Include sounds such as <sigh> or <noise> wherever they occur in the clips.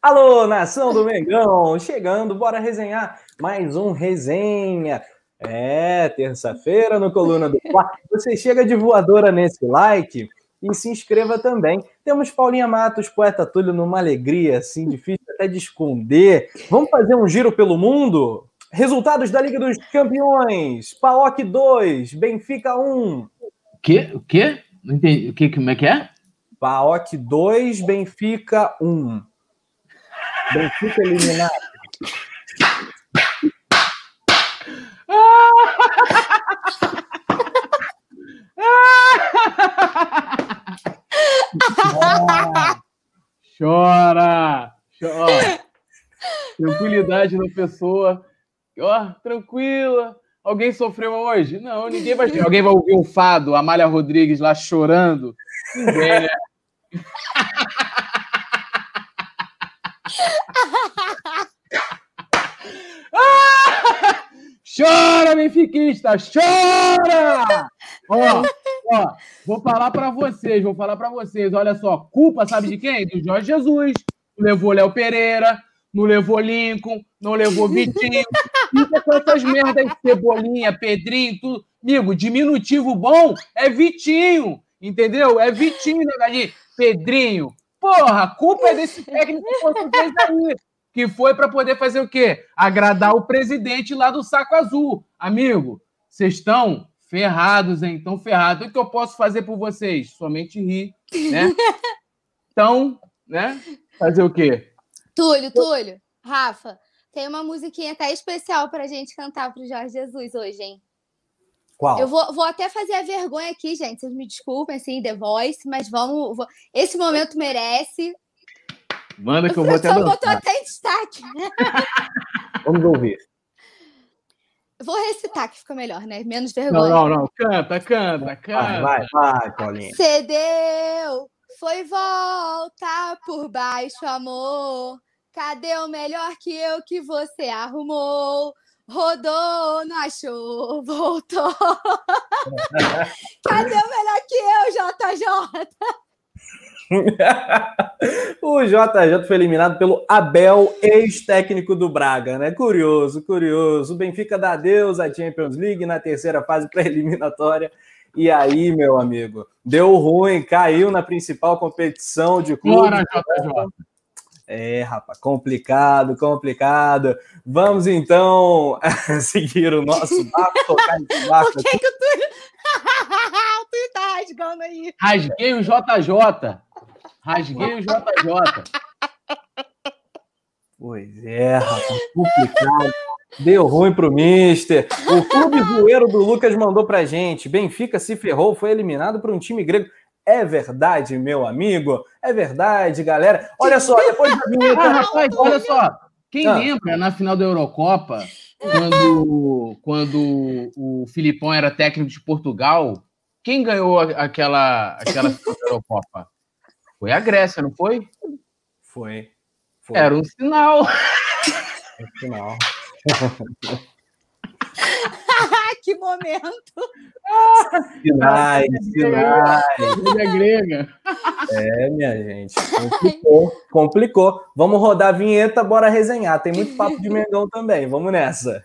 Alô, nação do Mengão! Chegando, bora resenhar mais um resenha. É, terça-feira no Coluna do Fla. Você chega de voadora nesse like e se inscreva também. Temos Paulinha Matos, poeta Túlio, numa alegria assim, difícil até de esconder. Vamos fazer um giro pelo mundo? Resultados da Liga dos Campeões: Paok 2, Benfica 1. O quê? O quê? Não entendi. O que, como é que é? Paok 2, Benfica 1. Benfica eliminado. Chora! Chora! Tranquilidade na pessoa. Ó, tranquila. Alguém sofreu hoje? Não, ninguém vai. Alguém vai ouvir o fado, a Amália Rodrigues lá chorando? Ninguém, <laughs> né? Chora, benfiquista! Chora! <laughs> Ó, ó, vou falar para vocês, vou falar para vocês. Olha só, culpa sabe de quem? Do Jorge Jesus. Levou Léo Pereira, não levou Lincoln, não levou Vitinho. <laughs> Fica com essas merdas, Cebolinha, Pedrinho, tudo. Amigo, diminutivo bom é Vitinho, entendeu? É Vitinho, né, Pedrinho. Porra, a culpa é desse técnico português aí que foi para poder fazer o quê? Agradar o presidente lá do saco azul. Amigo, vocês estão ferrados, hein? Estão ferrados. O que eu posso fazer por vocês? Somente rir, né? <laughs> Então, né? Fazer o quê? Túlio, Túlio, Rafa, tem uma musiquinha até especial para a gente cantar pro Jorge Jesus hoje, hein? Qual? Eu vou, vou até fazer a vergonha aqui, gente. Vocês me desculpem, assim, The Voice, mas vamos. Vou... Esse momento merece. Manda que eu vou até dançar. botou até em destaque. <laughs> Vamos ouvir. Vou recitar, que fica melhor, né? Menos vergonha. Não, não, não. Canta, canta, canta. Vai, vai, vai, Paulinha. Cedeu, foi volta por baixo, amor. Cadê o melhor que eu que você arrumou? Rodou, não achou, voltou. <laughs> Cadê o melhor que eu, JJ? <laughs> o JJ foi eliminado pelo Abel, ex-técnico do Braga, né? Curioso, curioso. O Benfica dá adeus à Champions League na terceira fase pré-eliminatória. <laughs> E aí, meu amigo, deu ruim, caiu na principal competição de clube. Bora, JJ. É, rapaz, complicado, complicado. Vamos então <laughs> seguir o nosso barco, tocar esse barco. Por que, que o o Túlio tá rasgando aí? Rasguei o JJ. Rasguei o JJ. Pois é, rapaz, complicado. Deu ruim pro Mister. O clube zoeiro do Lucas mandou pra gente. Benfica se ferrou, foi eliminado por um time grego. É verdade, meu amigo? É verdade, galera. Olha só, depois da vinheta. Ah, rapaz, olha só. Quem ah. lembra na final da Eurocopa, quando, quando o Filipão era técnico de Portugal, quem ganhou aquela, aquela final da Eurocopa? Foi a Grécia, não foi? Foi. foi. Era um sinal. Era <laughs> um sinal. que momento! Sinais, sinais. É grega. É, minha gente. <laughs> Complicou, complicou. Vamos rodar a vinheta, bora resenhar. Tem muito <laughs> papo de Mengão também. Vamos nessa.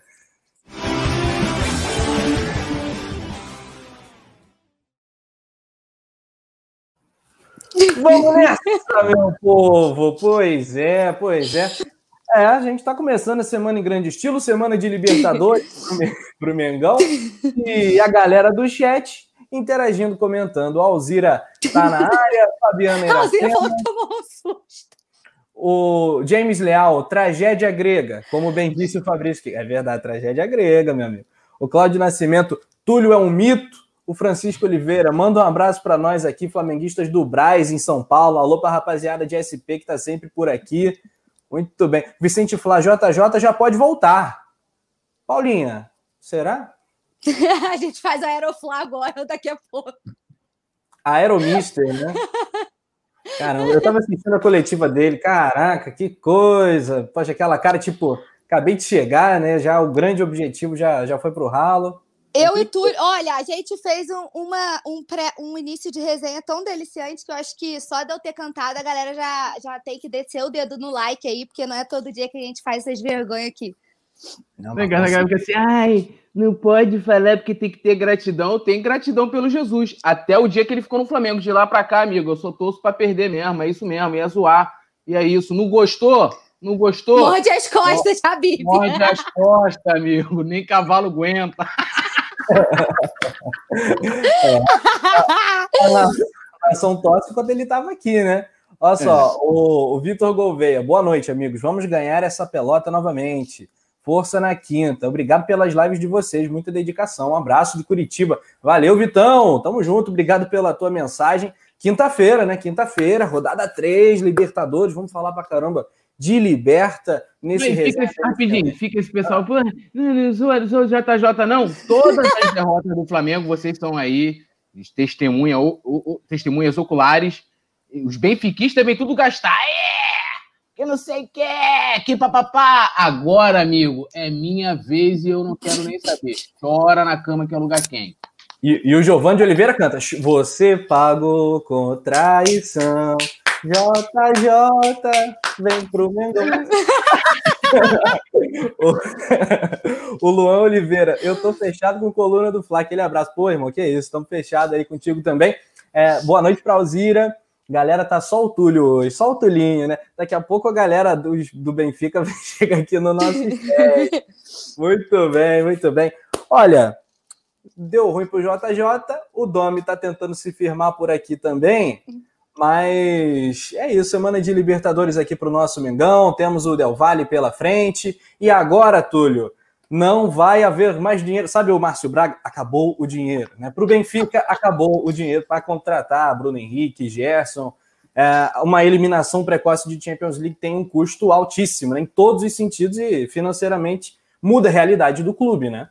Vamos nessa, meu povo! Pois é, pois é. É, a gente está começando a semana em grande estilo, semana de Libertadores para o Mengão. E a galera do chat interagindo, comentando. A Alzira está na área, Fabiana Iracema. Alzira tomou um susto. O James Leal, tragédia grega, como bem disse o Fabrício. É verdade, tragédia grega, meu amigo. O Cláudio Nascimento, Túlio é um mito. O Francisco Oliveira, manda um abraço para nós aqui, flamenguistas do Braz, em São Paulo. Alô para a rapaziada de SP que está sempre por aqui. Muito bem. Vicente Flá, JJ já pode voltar. Paulinha, será? <laughs> a gente faz a Aeroflá agora, daqui a pouco. Aeromister, né? Caramba, eu tava assistindo a coletiva dele. Caraca, que coisa. Poxa, aquela cara, tipo, acabei de chegar, né? Já o grande objetivo já, já foi pro ralo. Eu e tu, olha, a gente fez um, uma, um, pré, um início de resenha tão deliciante que eu acho que só de eu ter cantado a galera já, já tem que descer o dedo no like aí, porque não é todo dia que a gente faz essas vergonhas aqui. Não, a galera fica assim, ai, não pode falar porque tem que ter gratidão. Tem gratidão pelo Jesus. Até o dia que ele ficou no Flamengo. De lá pra cá, amigo, eu sou torço pra perder mesmo. É isso mesmo, ia zoar. E é isso. Não gostou? Não gostou? Morde as costas, Habib. Morde as costas, amigo. Nem cavalo aguenta. <laughs> é. A torce quando ele estava aqui, né? Olha só, é. o, o Vitor Gouveia. Boa noite, amigos. Vamos ganhar essa pelota novamente. Força na quinta. Obrigado pelas lives de vocês, muita dedicação. Um abraço de Curitiba. Valeu, Vitão. Tamo junto. Obrigado pela tua mensagem. Quinta-feira, né? Quinta-feira, rodada 3, Libertadores. Vamos falar pra caramba de Liberta nesse Bem, fica esse, Rapidinho, fica esse pessoal. Pô, não sou JJ, não. Todas as derrotas do Flamengo, vocês estão aí, testemunha, ou, ou, testemunhas oculares. Os benfiquistas vêm tudo gastar. É! Que não sei o que, que papapá. Agora, amigo, é minha vez e eu não quero nem saber. Chora na cama que é lugar quente. E, e o Giovanni de Oliveira canta: Você pagou com traição. JJ, vem pro Mengão. <laughs> o, Luan Oliveira, eu tô fechado com coluna do Fla. Aquele abraço. Pô, irmão, que isso? Estamos fechados aí contigo também. É, boa noite para Alzira. Galera, tá só o Túlio hoje, só o Tulinho, né? Daqui a pouco a galera do, do Benfica <laughs> chega aqui no nosso <laughs> Muito bem, muito bem. Olha, deu ruim pro JJ, o Domi tá tentando se firmar por aqui também. Mas é isso, semana de Libertadores aqui para o nosso Mengão. Temos o Del Valle pela frente. E agora, Túlio, não vai haver mais dinheiro. Sabe o Márcio Braga? Acabou o dinheiro. Né? Para o Benfica, acabou o dinheiro para contratar Bruno Henrique, Gerson. É, uma eliminação precoce de Champions League tem um custo altíssimo, né? em todos os sentidos, e financeiramente muda a realidade do clube, né?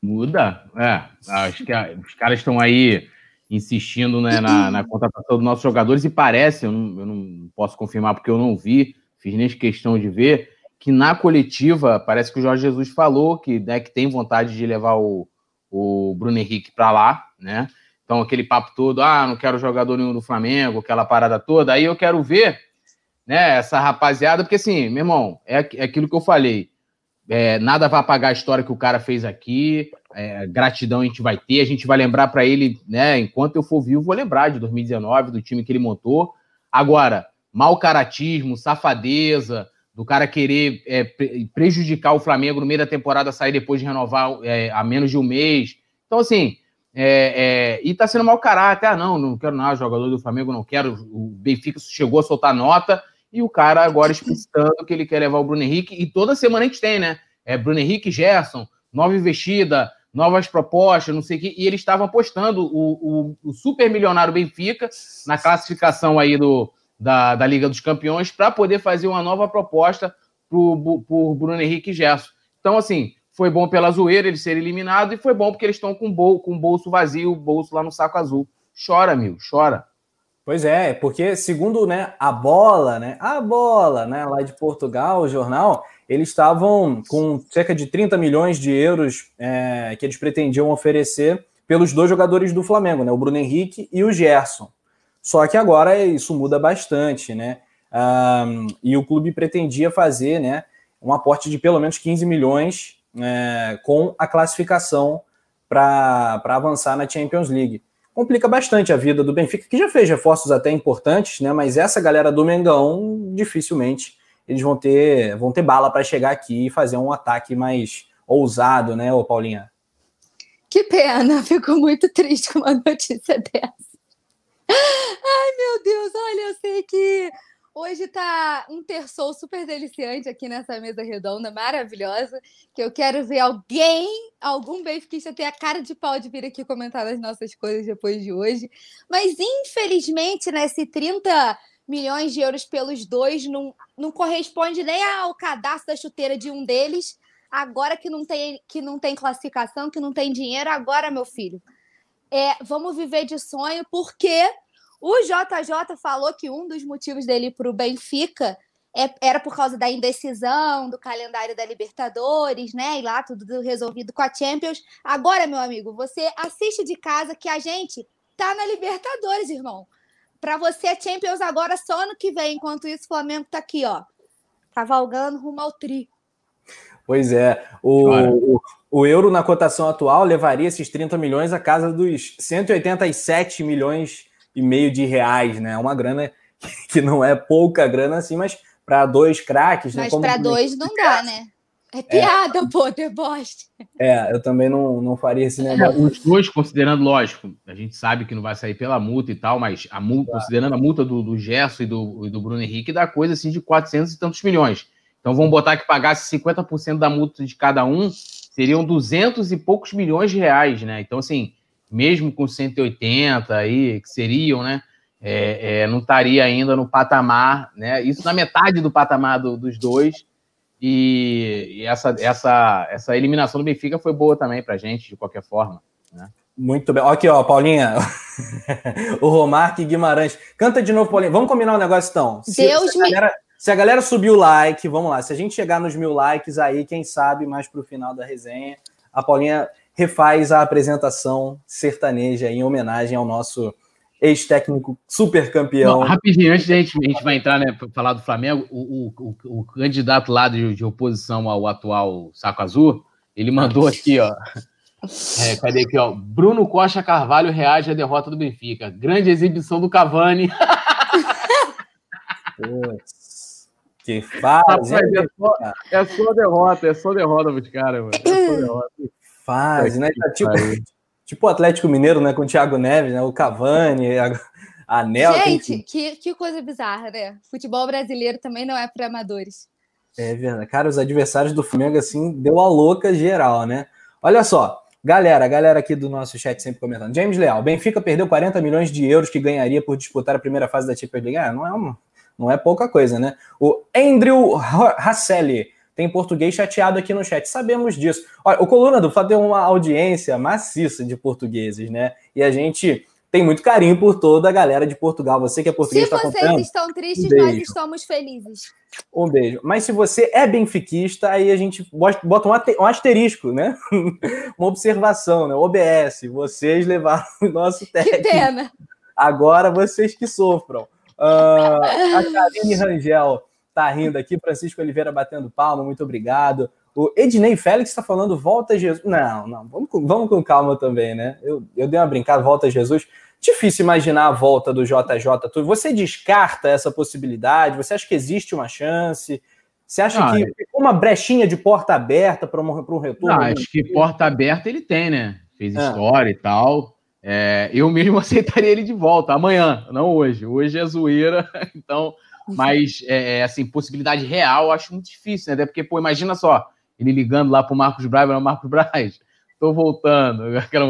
Muda, é. Acho que os caras estão aí insistindo né, na, na, contratação dos nossos jogadores, e parece, eu não, eu não, posso confirmar porque eu não vi, fiz nem questão de ver, que na coletiva parece que o Jorge Jesus falou que, né, que tem vontade de levar o, o Bruno Henrique para lá, né? Então, aquele papo todo, ah, não quero jogador nenhum do Flamengo, aquela parada toda, aí eu quero ver né, essa rapaziada, porque assim, meu irmão, é, é aquilo que eu falei. É, nada vai apagar a história que o cara fez aqui. É, gratidão a gente vai ter. A gente vai lembrar para ele, né? Enquanto eu for vivo, vou lembrar de 2019, do time que ele montou. Agora, mau caratismo, safadeza, do cara querer é, prejudicar o Flamengo no meio da temporada, sair depois de renovar é, a menos de um mês. Então, assim, é, é, e tá sendo mau caráter. Ah, não, não quero nada, jogador do Flamengo, não quero. O Benfica chegou a soltar nota e o cara agora explicitando que ele quer levar o Bruno Henrique. E toda semana a gente tem, né? É Bruno Henrique Gerson, nova investida, novas propostas, não sei o quê. E eles estavam apostando o, o, o super milionário Benfica na classificação aí do, da, da Liga dos Campeões para poder fazer uma nova proposta por, por Bruno Henrique Gerson. Então, assim, foi bom pela zoeira ele ser eliminado e foi bom porque eles estão com, bol, com o bolso vazio, o bolso lá no saco azul. Chora, amigo, chora. Pois é, porque segundo né, a bola, né, a bola, né, lá de Portugal, o jornal, eles estavam com cerca de 30 milhões de euros é, que eles pretendiam oferecer pelos dois jogadores do Flamengo, né, o Bruno Henrique e o Gerson. Só que agora isso muda bastante, né? Um, e o clube pretendia fazer, né, um aporte de pelo menos 15 milhões é, com a classificação para avançar na Champions League complica bastante a vida do Benfica, que já fez reforços até importantes, né? Mas essa galera do Mengão, dificilmente eles vão ter, vão ter bala para chegar aqui e fazer um ataque mais ousado, né, ô Paulinha? Que pena, <laughs> fico muito triste com uma notícia <laughs> dessa. Ai, meu Deus, olha, eu sei que Hoje tá um terçol super deliciante aqui nessa mesa redonda, maravilhosa, que eu quero ver alguém, algum benfiquista ter a cara de pau de vir aqui comentar as nossas coisas depois de hoje. Mas, infelizmente, nesse né, 30 milhões de euros pelos dois não, não corresponde nem ao cadastro da chuteira de um deles. Agora que não tem, que não tem classificação, que não tem dinheiro, agora, meu filho, é, vamos viver de sonho, porque o JJ falou que um dos motivos dele para o Benfica é, era por causa da indecisão do calendário da Libertadores, né? E lá tudo resolvido com a Champions. Agora, meu amigo, você assiste de casa que a gente tá na Libertadores, irmão. Para você, a Champions agora só ano que vem. Enquanto isso, o Flamengo tá aqui, ó, cavalgando rumo ao tri. Pois é. O, o, o, euro na cotação atual levaria esses 30 milhões à casa dos 187 milhões e meio de reais, né? Uma grana <laughs> que não é pouca grana assim, mas para dois craques, né? Mas para dois não dá, né? É piada, é. pô, deboche. É, eu também não, não faria esse negócio. Os dois, considerando, lógico, a gente sabe que não vai sair pela multa e tal, mas a multa, claro. considerando a multa do, do Gerson e do, e do Bruno Henrique, dá coisa assim de 400 e tantos milhões. Então vamos botar que pagasse 50% da multa de cada um, seriam 200 e poucos milhões de reais, né? Então, assim, mesmo com 180 aí, que seriam, né? é, é, não estaria ainda no patamar, né? Isso na metade do patamar do, dos dois. E, e, essa, essa, essa eliminação do Benfica foi boa também para a gente, de qualquer forma. Né? Muito bem. Aqui, ó, Paulinha. <laughs> o Romarque Guimarães. Canta de novo, Paulinha. Vamos combinar um negócio, então. Se, Deus se a, galera, se a galera subir o like, vamos lá. Se a gente chegar nos mil likes aí, quem sabe, mais para o final da resenha, a Paulinha refaz a apresentação sertaneja em homenagem ao nosso ex-técnico super campeão. rapidinho, antes de a gente, a gente vai entrar, né, para falar do Flamengo, o, o, o, o candidato lá de, de, oposição ao atual Saco Azul, ele mandou aqui, ó. <laughs> É, cadê aqui, ó? Bruno Costa Carvalho reage à derrota do Benfica. Grande exibição do Cavani. <laughs> Putz, que fase. é, só, é só derrota, é só derrota dos caras, mano. É só derrota. Fase, né? Tá, tipo, <laughs> Tipo o Atlético Mineiro, né? Com o Thiago Neves, né? O Cavani, a, a Nel. Gente, que, que coisa bizarra, né? Futebol brasileiro também não é para amadores. É verdade. Cara, os adversários do Flamengo, assim, deu a louca geral, né? Olha só, galera, galera aqui do nosso chat sempre comentando. James Leal, Benfica perdeu 40 milhões de euros que ganharia por disputar a primeira fase da Champions League. Ah, não é, uma, não é pouca coisa, né? O Andrew Rasselli, tem português chateado aqui no chat, sabemos disso. Olha, o Coluna do Fla tem uma audiência maciça de portugueses, né? E a gente tem muito carinho por toda a galera de Portugal. Você que é português Se tá vocês estão tristes, um nós estamos felizes. Um beijo. Mas se você é benfiquista, aí a gente bota um asterisco, né? <laughs> uma observação, né? OBS. Vocês levaram o nosso técnico. Que pena. Agora vocês que sofram. Uh, a Karine Rangel tá rindo aqui. Francisco Oliveira batendo palma, muito obrigado. O Ednei Félix está falando volta Jesus. Não, não, vamos com, vamos com calma também, né? Eu, eu dei uma brincada, volta Jesus. Difícil imaginar a volta do JJ. Você descarta essa possibilidade? Você acha que existe uma chance? Você acha não, que é... uma brechinha de porta aberta para um, um retorno? Não, acho que porta aberta ele tem, né? Fez é. história e tal. É, eu mesmo <laughs> aceitaria ele de volta amanhã, não hoje. Hoje é zoeira, <laughs> então mas, é, é, assim, possibilidade real eu acho muito difícil, né? Até porque, pô, imagina só, ele ligando lá pro Marcos Braz, não, Marcos Braz, <laughs> tô voltando, <laughs> aquela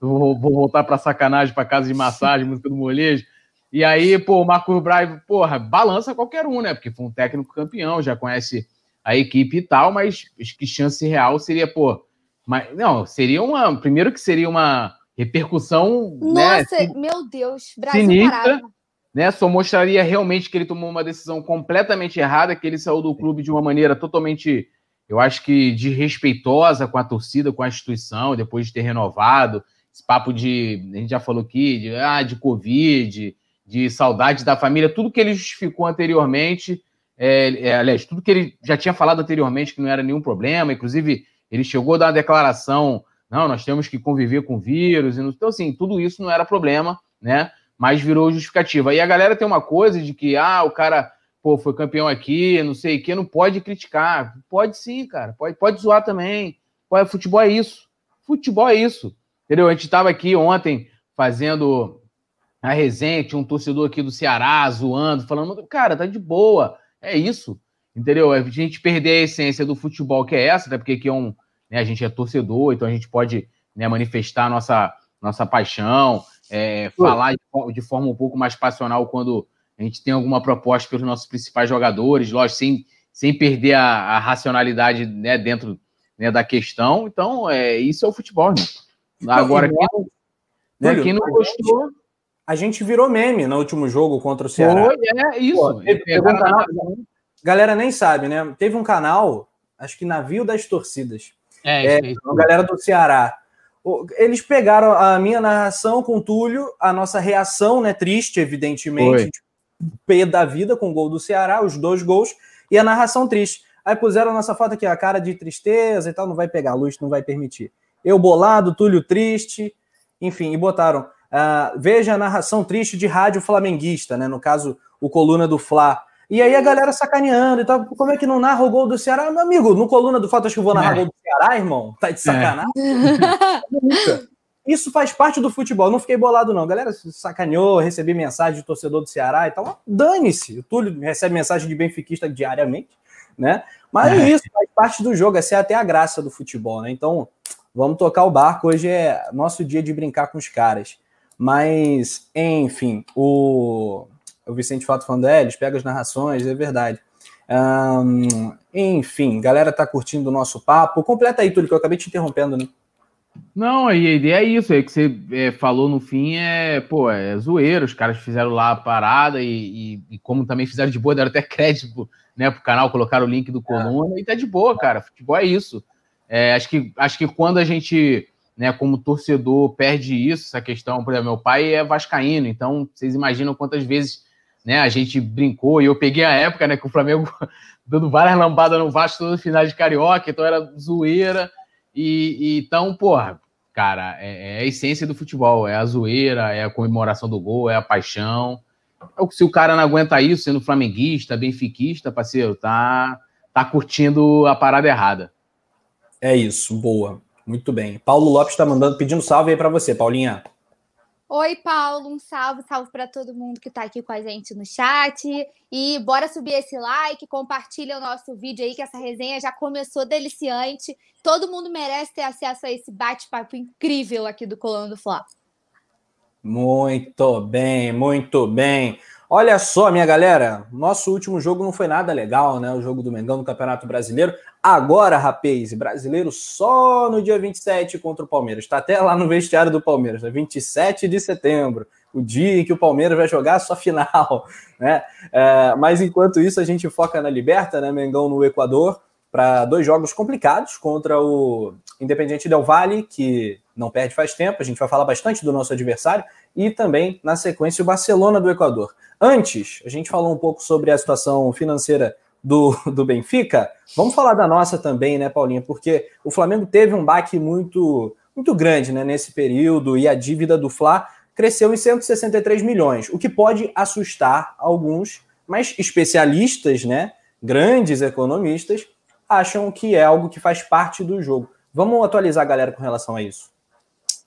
vou, vou voltar pra sacanagem, pra casa de massagem, música do molejo. E aí, pô, o Marcos Braz, porra, balança qualquer um, né? Porque foi um técnico campeão, já conhece a equipe e tal, mas que chance real seria, pô, mas, não, seria uma. Primeiro que seria uma repercussão. Né, Nossa, né, meu Deus, Brasil sinistra, parado né, só mostraria realmente que ele tomou uma decisão completamente errada, que ele saiu do clube de uma maneira totalmente, eu acho que desrespeitosa com a torcida, com a instituição, depois de ter renovado. Esse papo de, a gente já falou aqui, de, ah, de Covid, de saudade da família, tudo que ele justificou anteriormente, é, é, aliás, tudo que ele já tinha falado anteriormente que não era nenhum problema, inclusive ele chegou a dar uma declaração, não, nós temos que conviver com o vírus, então assim, tudo isso não era problema, né? Mas virou justificativa. E a galera tem uma coisa de que, ah, o cara pô, foi campeão aqui, não sei o que, não pode criticar. Pode sim, cara, pode, pode zoar também. Pode, futebol é isso. Futebol é isso. Entendeu? A gente estava aqui ontem fazendo a resenha, tinha um torcedor aqui do Ceará zoando, falando, cara, tá de boa. É isso. Entendeu? A gente perder a essência do futebol, que é essa, até porque aqui é um, né, a gente é torcedor, então a gente pode né, manifestar nossa, nossa paixão, é, falar de, de, forma um pouco mais passional quando a gente tem alguma proposta pelos nossos principais jogadores, lógico, sem, sem perder a, a racionalidade né, dentro né, da questão. Então, é, isso é o futebol. Né? Agora, quem não, né, quem não gostou. A gente virou meme no último jogo contra o Ceará. Foi, é isso. Pô, teve, teve, um canal, galera nem sabe, né? Teve um canal, acho que Navio das Torcidas. É, é, é a galera do Ceará. Eles pegaram a minha narração com o Túlio, a nossa reação, né? Triste, evidentemente, P da vida com o gol do Ceará, os dois gols, e a narração triste. Aí puseram a nossa foto aqui, a cara de tristeza e tal, não vai pegar, a luz não vai permitir. Eu bolado, Túlio triste, enfim, e botaram. Uh, veja a narração triste de rádio flamenguista, né? No caso, o coluna do Fla. E aí a galera sacaneando e tal. Como é que não narra o gol do Ceará? Meu amigo, no coluna do Fato, acho que eu vou narrar o é. gol do Ceará, irmão. Tá de sacanagem? É. <laughs> Isso faz parte do futebol. Não fiquei bolado, não. A galera sacaneou, recebi mensagem de torcedor do Ceará e tal. Dane-se. O Túlio recebe mensagem de benfiquista diariamente, né? Mas é. isso faz parte do jogo. Essa é até a graça do futebol, né? Então, vamos tocar o barco. Hoje é nosso dia de brincar com os caras. Mas, enfim, o, o Vicente Fato falando, é, eles pegam as narrações, é verdade. Um, enfim, galera tá curtindo o nosso papo. Completa aí, Túlio, que eu acabei te interrompendo, né? Não, a ideia é isso, é que você é, falou no fim, é, pô, é zoeiro, os caras fizeram lá a parada e, e, e, como também fizeram de boa, deram até <laughs> crédito né, pro canal, colocaram o link do Coluna é. e tá de boa, cara, futebol é isso. É, acho, que, acho que quando a gente, né, como torcedor, perde isso, essa questão, por exemplo, meu pai é vascaíno, então vocês imaginam quantas vezes né, a gente brincou, e eu peguei a época, né, que o Flamengo <laughs> dando várias lambadas no Vasco todo final de Carioca, então era zoeira, e, e então, porra, cara, é, é, a essência do futebol, é a zoeira, é a comemoração do gol, é a paixão. Se o cara não aguenta isso, sendo flamenguista, benfiquista, parceiro, tá, tá curtindo a parada errada. É isso, boa. Muito bem. Paulo Lopes está mandando, pedindo salve aí para você, Paulinha. Oi, Paulo, um salve, salve para todo mundo que está aqui com a gente no chat. E bora subir esse like, compartilha o nosso vídeo aí, que essa resenha já começou deliciante. Todo mundo merece ter acesso a esse bate-papo incrível aqui do Colando do Fla. Muito bem, muito bem. Olha só, minha galera, nosso último jogo não foi nada legal, né? O jogo do Mengão no Campeonato Brasileiro. Agora, rapaz, brasileiro só no dia 27 contra o Palmeiras. Está até lá no vestiário do Palmeiras, né? 27 de setembro, o dia em que o Palmeiras vai jogar a sua <laughs> final, né? É, mas enquanto isso, a gente foca na Liberta, né? Mengão no Equador, para dois jogos complicados contra o Independiente Del Valle, que não perde faz tempo, a gente vai falar bastante do nosso adversário, e também, na sequência, o Barcelona do Equador. Antes, a gente falou um pouco sobre a situação financeira do, do Benfica. Vamos falar da nossa também, né, Paulinha? Porque o Flamengo teve um baque muito, muito grande né, nesse período e a dívida do Fla cresceu em 163 milhões, o que pode assustar alguns, mas especialistas, né, grandes economistas, acham que é algo que faz parte do jogo. Vamos atualizar a galera com relação a isso.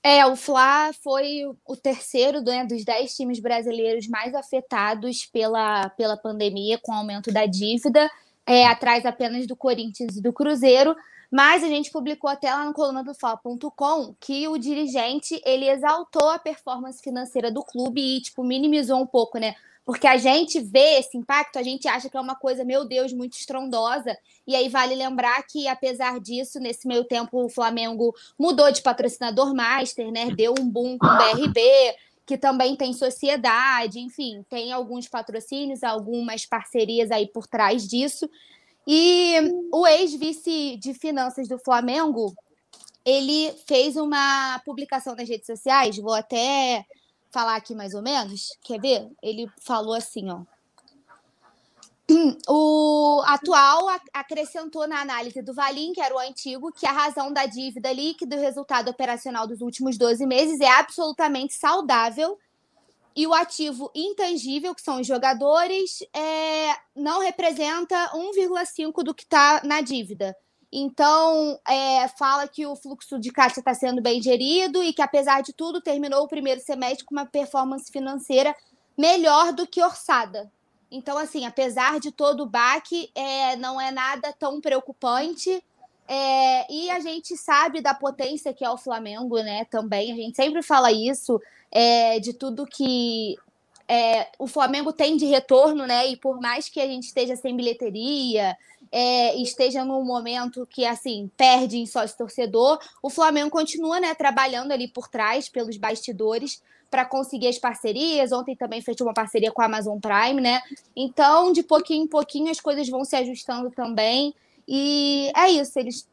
É, o Fla foi o terceiro né, dos dez times brasileiros mais afetados pela, pela pandemia, com o aumento da dívida, é, atrás apenas do Corinthians e do Cruzeiro. Mas a gente publicou até lá no coluna do Fla.com que o dirigente ele exaltou a performance financeira do clube e tipo minimizou um pouco, né? Porque a gente vê esse impacto, a gente acha que é uma coisa, meu Deus, muito estrondosa. E aí vale lembrar que, apesar disso, nesse meio tempo, o Flamengo mudou de patrocinador master, né? Deu um boom com o BRB, que também tem sociedade, enfim, tem alguns patrocínios, algumas parcerias aí por trás disso. E o ex-vice de finanças do Flamengo, ele fez uma publicação nas redes sociais, vou até falar aqui mais ou menos. Quer ver? Ele falou assim, ó. O atual acrescentou na análise do Valim, que era o antigo, que a razão da dívida líquida e o resultado operacional dos últimos 12 meses é absolutamente saudável e o ativo intangível, que são os jogadores, é, não representa 1,5 do que está na dívida. Então, é, fala que o fluxo de caixa está sendo bem gerido e que, apesar de tudo, terminou o primeiro semestre com uma performance financeira melhor do que orçada. Então, assim, apesar de todo o baque, é, não é nada tão preocupante. É, e a gente sabe da potência que é o Flamengo, né? Também, a gente sempre fala isso, é, de tudo que é, o Flamengo tem de retorno, né? E por mais que a gente esteja sem bilheteria, é, esteja num momento que assim perde em sócio torcedor, o Flamengo continua né, trabalhando ali por trás, pelos bastidores, para conseguir as parcerias. Ontem também fechou uma parceria com a Amazon Prime, né? Então, de pouquinho em pouquinho, as coisas vão se ajustando também. E é isso, eles.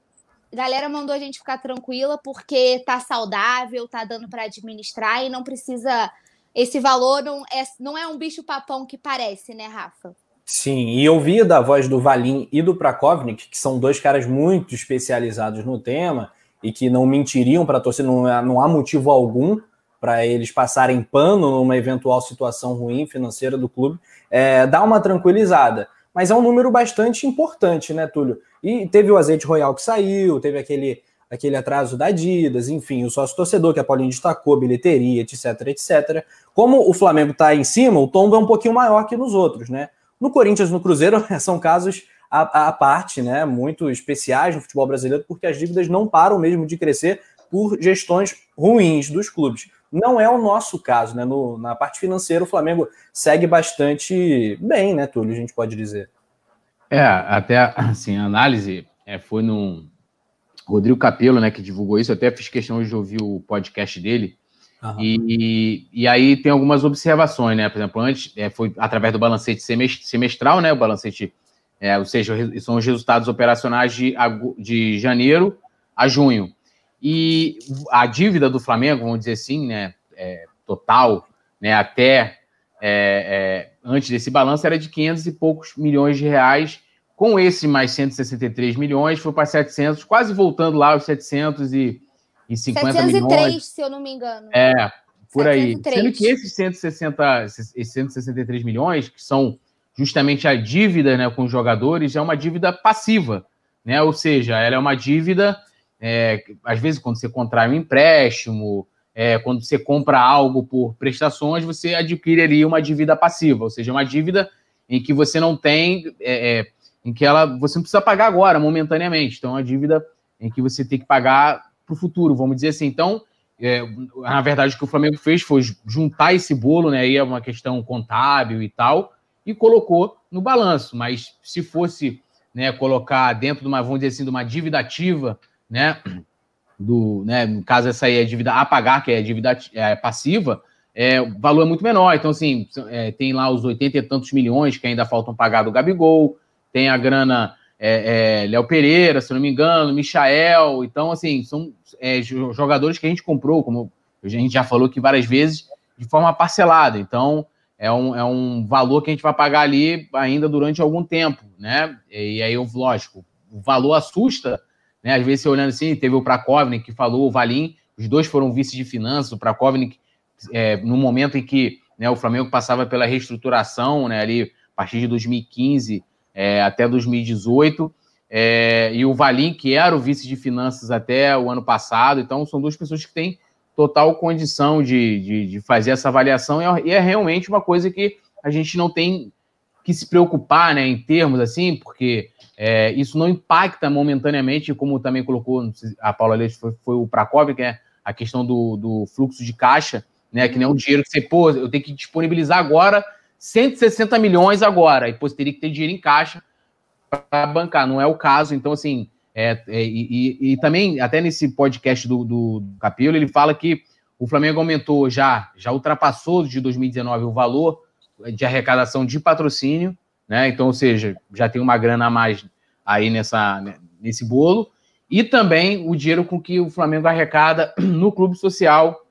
A galera mandou a gente ficar tranquila porque tá saudável, tá dando para administrar e não precisa. Esse valor não é, não é um bicho papão que parece, né, Rafa? Sim, e eu vi da voz do Valim e do Prakovnik, que são dois caras muito especializados no tema e que não mentiriam para a torcida, não, não há motivo algum para eles passarem pano numa eventual situação ruim financeira do clube, é, dá uma tranquilizada. Mas é um número bastante importante, né, Túlio? E teve o azeite royal que saiu, teve aquele, aquele atraso da Adidas, enfim, o sócio torcedor que a Paulinho destacou, bilheteria, etc, etc. Como o Flamengo está em cima, o tombo é um pouquinho maior que nos outros, né? No Corinthians, no Cruzeiro, <laughs> são casos à, parte, né? Muito especiais no futebol brasileiro, porque as dívidas não param mesmo de crescer por gestões ruins dos clubes. Não é o nosso caso, né? No, na parte financeira, o Flamengo segue bastante bem, né, Túlio? A gente pode dizer. É, até assim, a análise é, foi no Rodrigo Capello, né, que divulgou isso. Eu até fiz questão de ouvir o podcast dele. Uhum. E, e aí tem algumas observações, né? Por exemplo, antes é, foi através do balancete semestral, né? O balancete, é, ou seja, são os resultados operacionais de, de janeiro a junho. E a dívida do Flamengo, vamos dizer assim, né? É, total, né? Até é, é antes desse balanço era de 500 e poucos milhões de reais. Com esse mais 163 milhões, foi para 700, quase voltando lá aos 700 e e 50 703, milhões. se eu não me engano. É, por 703. aí. Sendo que esses 160, esses 163 milhões, que são justamente a dívida né, com os jogadores, é uma dívida passiva, né? Ou seja, ela é uma dívida, é, às vezes, quando você contrai um empréstimo, é, quando você compra algo por prestações, você adquire ali uma dívida passiva, ou seja, uma dívida em que você não tem, é, é em que ela você não precisa pagar agora, momentaneamente. Então, é uma dívida em que você tem que pagar para o futuro, vamos dizer assim. Então, é, na verdade, o que o Flamengo fez foi juntar esse bolo, né? Aí é uma questão contábil e tal, e colocou no balanço. Mas se fosse né, colocar dentro de uma, vamos dizer assim, de uma dívida ativa, né? Do, né, no caso, essa aí é dívida a pagar, que é dívida é, passiva, é, o valor é muito menor. Então, assim, é, tem lá os 80 e tantos milhões que ainda faltam pagar do Gabigol, tem a grana é, é, Léo Pereira, se não me engano, Michael. Então, assim, são é, jogadores que a gente comprou, como a gente já falou aqui várias vezes, de forma parcelada. Então, é um, é um valor que a gente vai pagar ali ainda durante algum tempo, né? E aí, lógico, o valor assusta, né? Às vezes, você olhando assim, teve o Prakovnik que falou, o Valim, os dois foram vice de finanças, o Prakovnik, é, no momento em que né, o Flamengo passava pela reestruturação, né, ali, a partir de 2015, é, até 2018, é, e o Valim, que era o vice de finanças até o ano passado. Então, são duas pessoas que têm total condição de, de, de fazer essa avaliação, e é realmente uma coisa que a gente não tem que se preocupar, né, em termos assim, porque é, isso não impacta momentaneamente, como também colocou a Paula Leite, foi, foi o Pracov, que é a questão do, do fluxo de caixa, né, que nem o dinheiro que você, pô, eu tenho que disponibilizar agora 160 milhões agora, e depois teria que ter dinheiro em caixa para bancar. Não é o caso, então, assim, é, é e, e, e, também, até nesse podcast do, do, do Capelo, ele fala que o Flamengo aumentou já, já ultrapassou de 2019 o valor de arrecadação de patrocínio, né? Então, ou seja, já tem uma grana a mais aí nessa, nesse bolo. E também o dinheiro com que o Flamengo arrecada no clube social,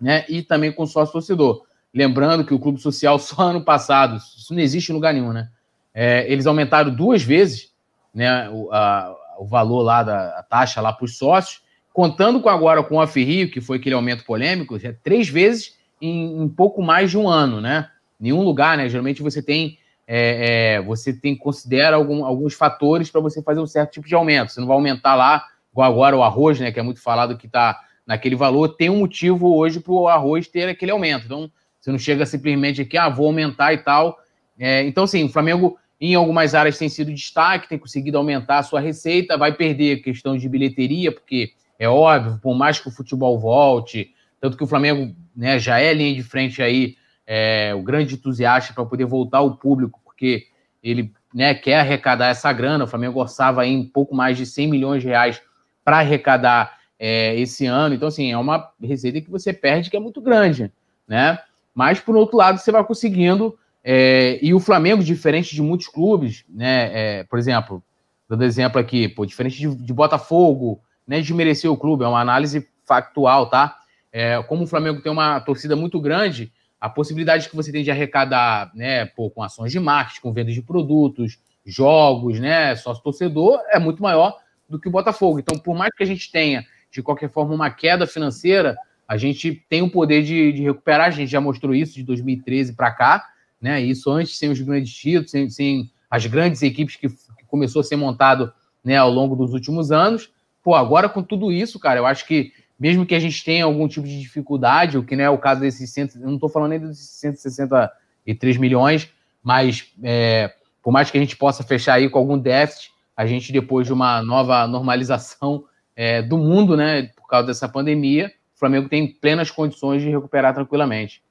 né? E também com sócio torcedor. Lembrando que o Clube Social, só ano passado, isso não existe em lugar nenhum, né? É, eles aumentaram duas vezes né, o, a, o valor lá da taxa lá para os sócios, contando com agora com a Ferrio, que foi aquele aumento polêmico, é três vezes em, em pouco mais de um ano, né? Nenhum lugar, né? Geralmente você tem é, é, você tem considera algum, alguns fatores para você fazer um certo tipo de aumento. Você não vai aumentar lá, igual agora o arroz, né? Que é muito falado que está naquele valor, tem um motivo hoje para o arroz ter aquele aumento. Então, você não chega simplesmente aqui, ah, vou aumentar e tal. É, então, sim, o Flamengo em algumas áreas tem sido destaque, tem conseguido aumentar a sua receita, vai perder a questão de bilheteria, porque é óbvio, por mais que o futebol volte, tanto que o Flamengo né, já é linha de frente aí é, o grande entusiasta para poder voltar ao público, porque ele né, quer arrecadar essa grana. O Flamengo orçava em pouco mais de 100 milhões de reais para arrecadar é, esse ano. Então, assim, é uma receita que você perde que é muito grande, né? Mas, por outro lado, você vai conseguindo. É, e o Flamengo, diferente de muitos clubes, né? É, por exemplo, dando exemplo aqui, pô, diferente de, de Botafogo, né? De merecer o clube, é uma análise factual, tá? É, como o Flamengo tem uma torcida muito grande, a possibilidade que você tem de arrecadar, né, pô, com ações de marketing, com vendas de produtos, jogos, né, sócio torcedor, é muito maior do que o Botafogo. Então, por mais que a gente tenha, de qualquer forma, uma queda financeira, a gente tem o poder de, de recuperar. A gente já mostrou isso de 2013 para cá, né? Isso antes sem os grandes títulos, sem, sem as grandes equipes que, que, começou a ser montado né, ao longo dos últimos anos. Pô, agora com tudo isso, cara, eu acho que mesmo que a gente tenha algum tipo de dificuldade, o que não é o caso desses 100, eu não estou falando nem dos 163 milhões, mas é, por mais que a gente possa fechar aí com algum déficit, a gente, depois de uma nova normalização é, do mundo, né, por causa dessa pandemia, o Flamengo tem plenas condições de recuperar tranquilamente.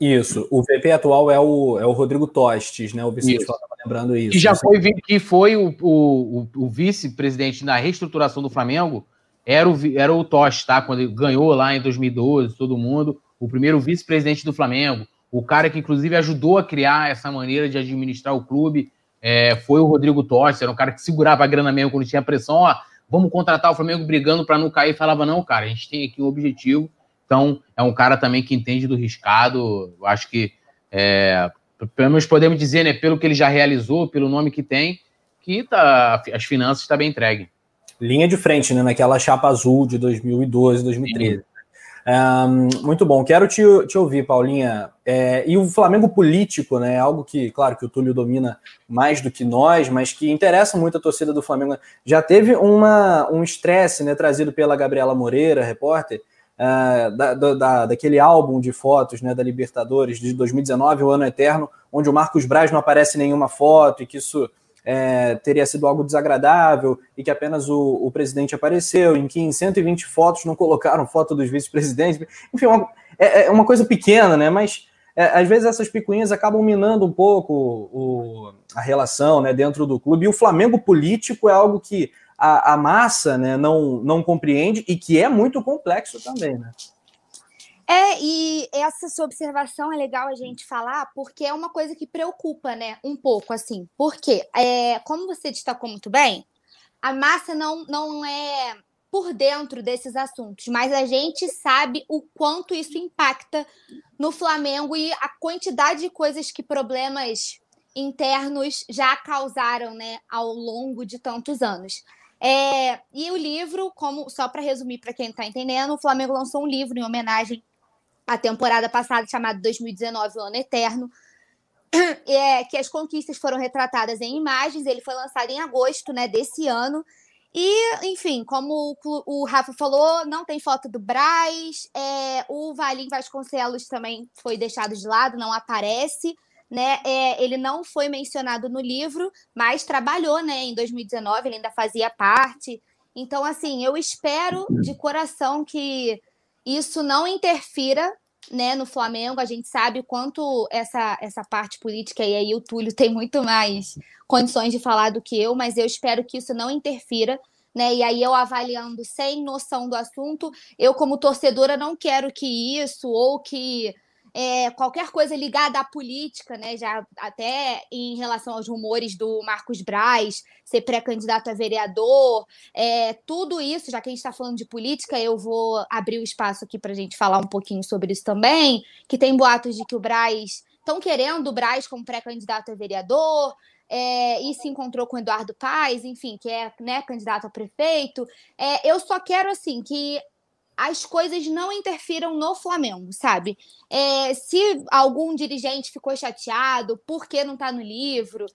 Isso. O VP atual é o, é o Rodrigo Tostes, né? O vice estava lembrando isso. Que já foi, que foi o, o, o vice-presidente na reestruturação do Flamengo, era o, era o Tostes, tá? Quando ele ganhou lá em 2012, todo mundo, o primeiro vice-presidente do Flamengo, o cara que inclusive ajudou a criar essa maneira de administrar o clube, é, foi o Rodrigo Tostes, era um cara que segurava a grana mesmo quando tinha pressão, ó, vamos contratar o Flamengo brigando para não cair. Falava, não, cara, a gente tem aqui um objetivo. Então, é um cara também que entende do riscado. Eu acho que, é, pelo menos podemos dizer, né, pelo que ele já realizou, pelo nome que tem, que tá, as finanças estão tá bem entregue. Linha de frente, né, naquela chapa azul de 2012, 2013. Sim. Um, muito bom, quero te, te ouvir, Paulinha. É, e o Flamengo político, né? Algo que, claro, que o Túlio domina mais do que nós, mas que interessa muito a torcida do Flamengo. Já teve uma, um estresse né, trazido pela Gabriela Moreira, repórter, uh, da, da, daquele álbum de fotos né, da Libertadores de 2019, o Ano Eterno, onde o Marcos Braz não aparece em nenhuma foto e que isso é, teria sido algo desagradável e que apenas o, o, presidente apareceu, em que em 120 fotos não colocaram foto dos vice-presidentes. Enfim, uma, é, é, uma coisa pequena, né? Mas é, às vezes essas picuinhas acabam minando um pouco o, a relação né, dentro do clube. E o Flamengo político é algo que a, a massa né, não, não compreende e que é muito complexo também, né? É, e essa sua observação é legal a gente falar, porque é uma coisa que preocupa, né? Um pouco, assim. Porque, é, como você destacou muito bem, a massa não, não é por dentro desses assuntos, mas a gente sabe o quanto isso impacta no Flamengo e a quantidade de coisas que problemas internos já causaram, né, ao longo de tantos anos. É, e o livro, como só para resumir para quem está entendendo, o Flamengo lançou um livro em homenagem a temporada passada, chamada 2019, o Ano Eterno, é, que as conquistas foram retratadas em imagens. Ele foi lançado em agosto né, desse ano. E, enfim, como o, o Rafa falou, não tem foto do Braz. É, o Valim Vasconcelos também foi deixado de lado, não aparece. Né? É, ele não foi mencionado no livro, mas trabalhou né, em 2019, ele ainda fazia parte. Então, assim, eu espero de coração que isso não interfira né, no Flamengo. A gente sabe o quanto essa, essa parte política, e aí o Túlio tem muito mais condições de falar do que eu, mas eu espero que isso não interfira. Né? E aí eu avaliando sem noção do assunto, eu como torcedora não quero que isso ou que é, qualquer coisa ligada à política, né? Já até em relação aos rumores do Marcos Braz ser pré-candidato a vereador, é, tudo isso, já que a gente está falando de política, eu vou abrir o espaço aqui para a gente falar um pouquinho sobre isso também. Que tem boatos de que o Braz estão querendo o Braz como pré-candidato a vereador. É, e se encontrou com Eduardo Paes, enfim, que é né, candidato a prefeito. É, eu só quero assim que as coisas não interfiram no Flamengo, sabe? É, se algum dirigente ficou chateado porque não está no livro,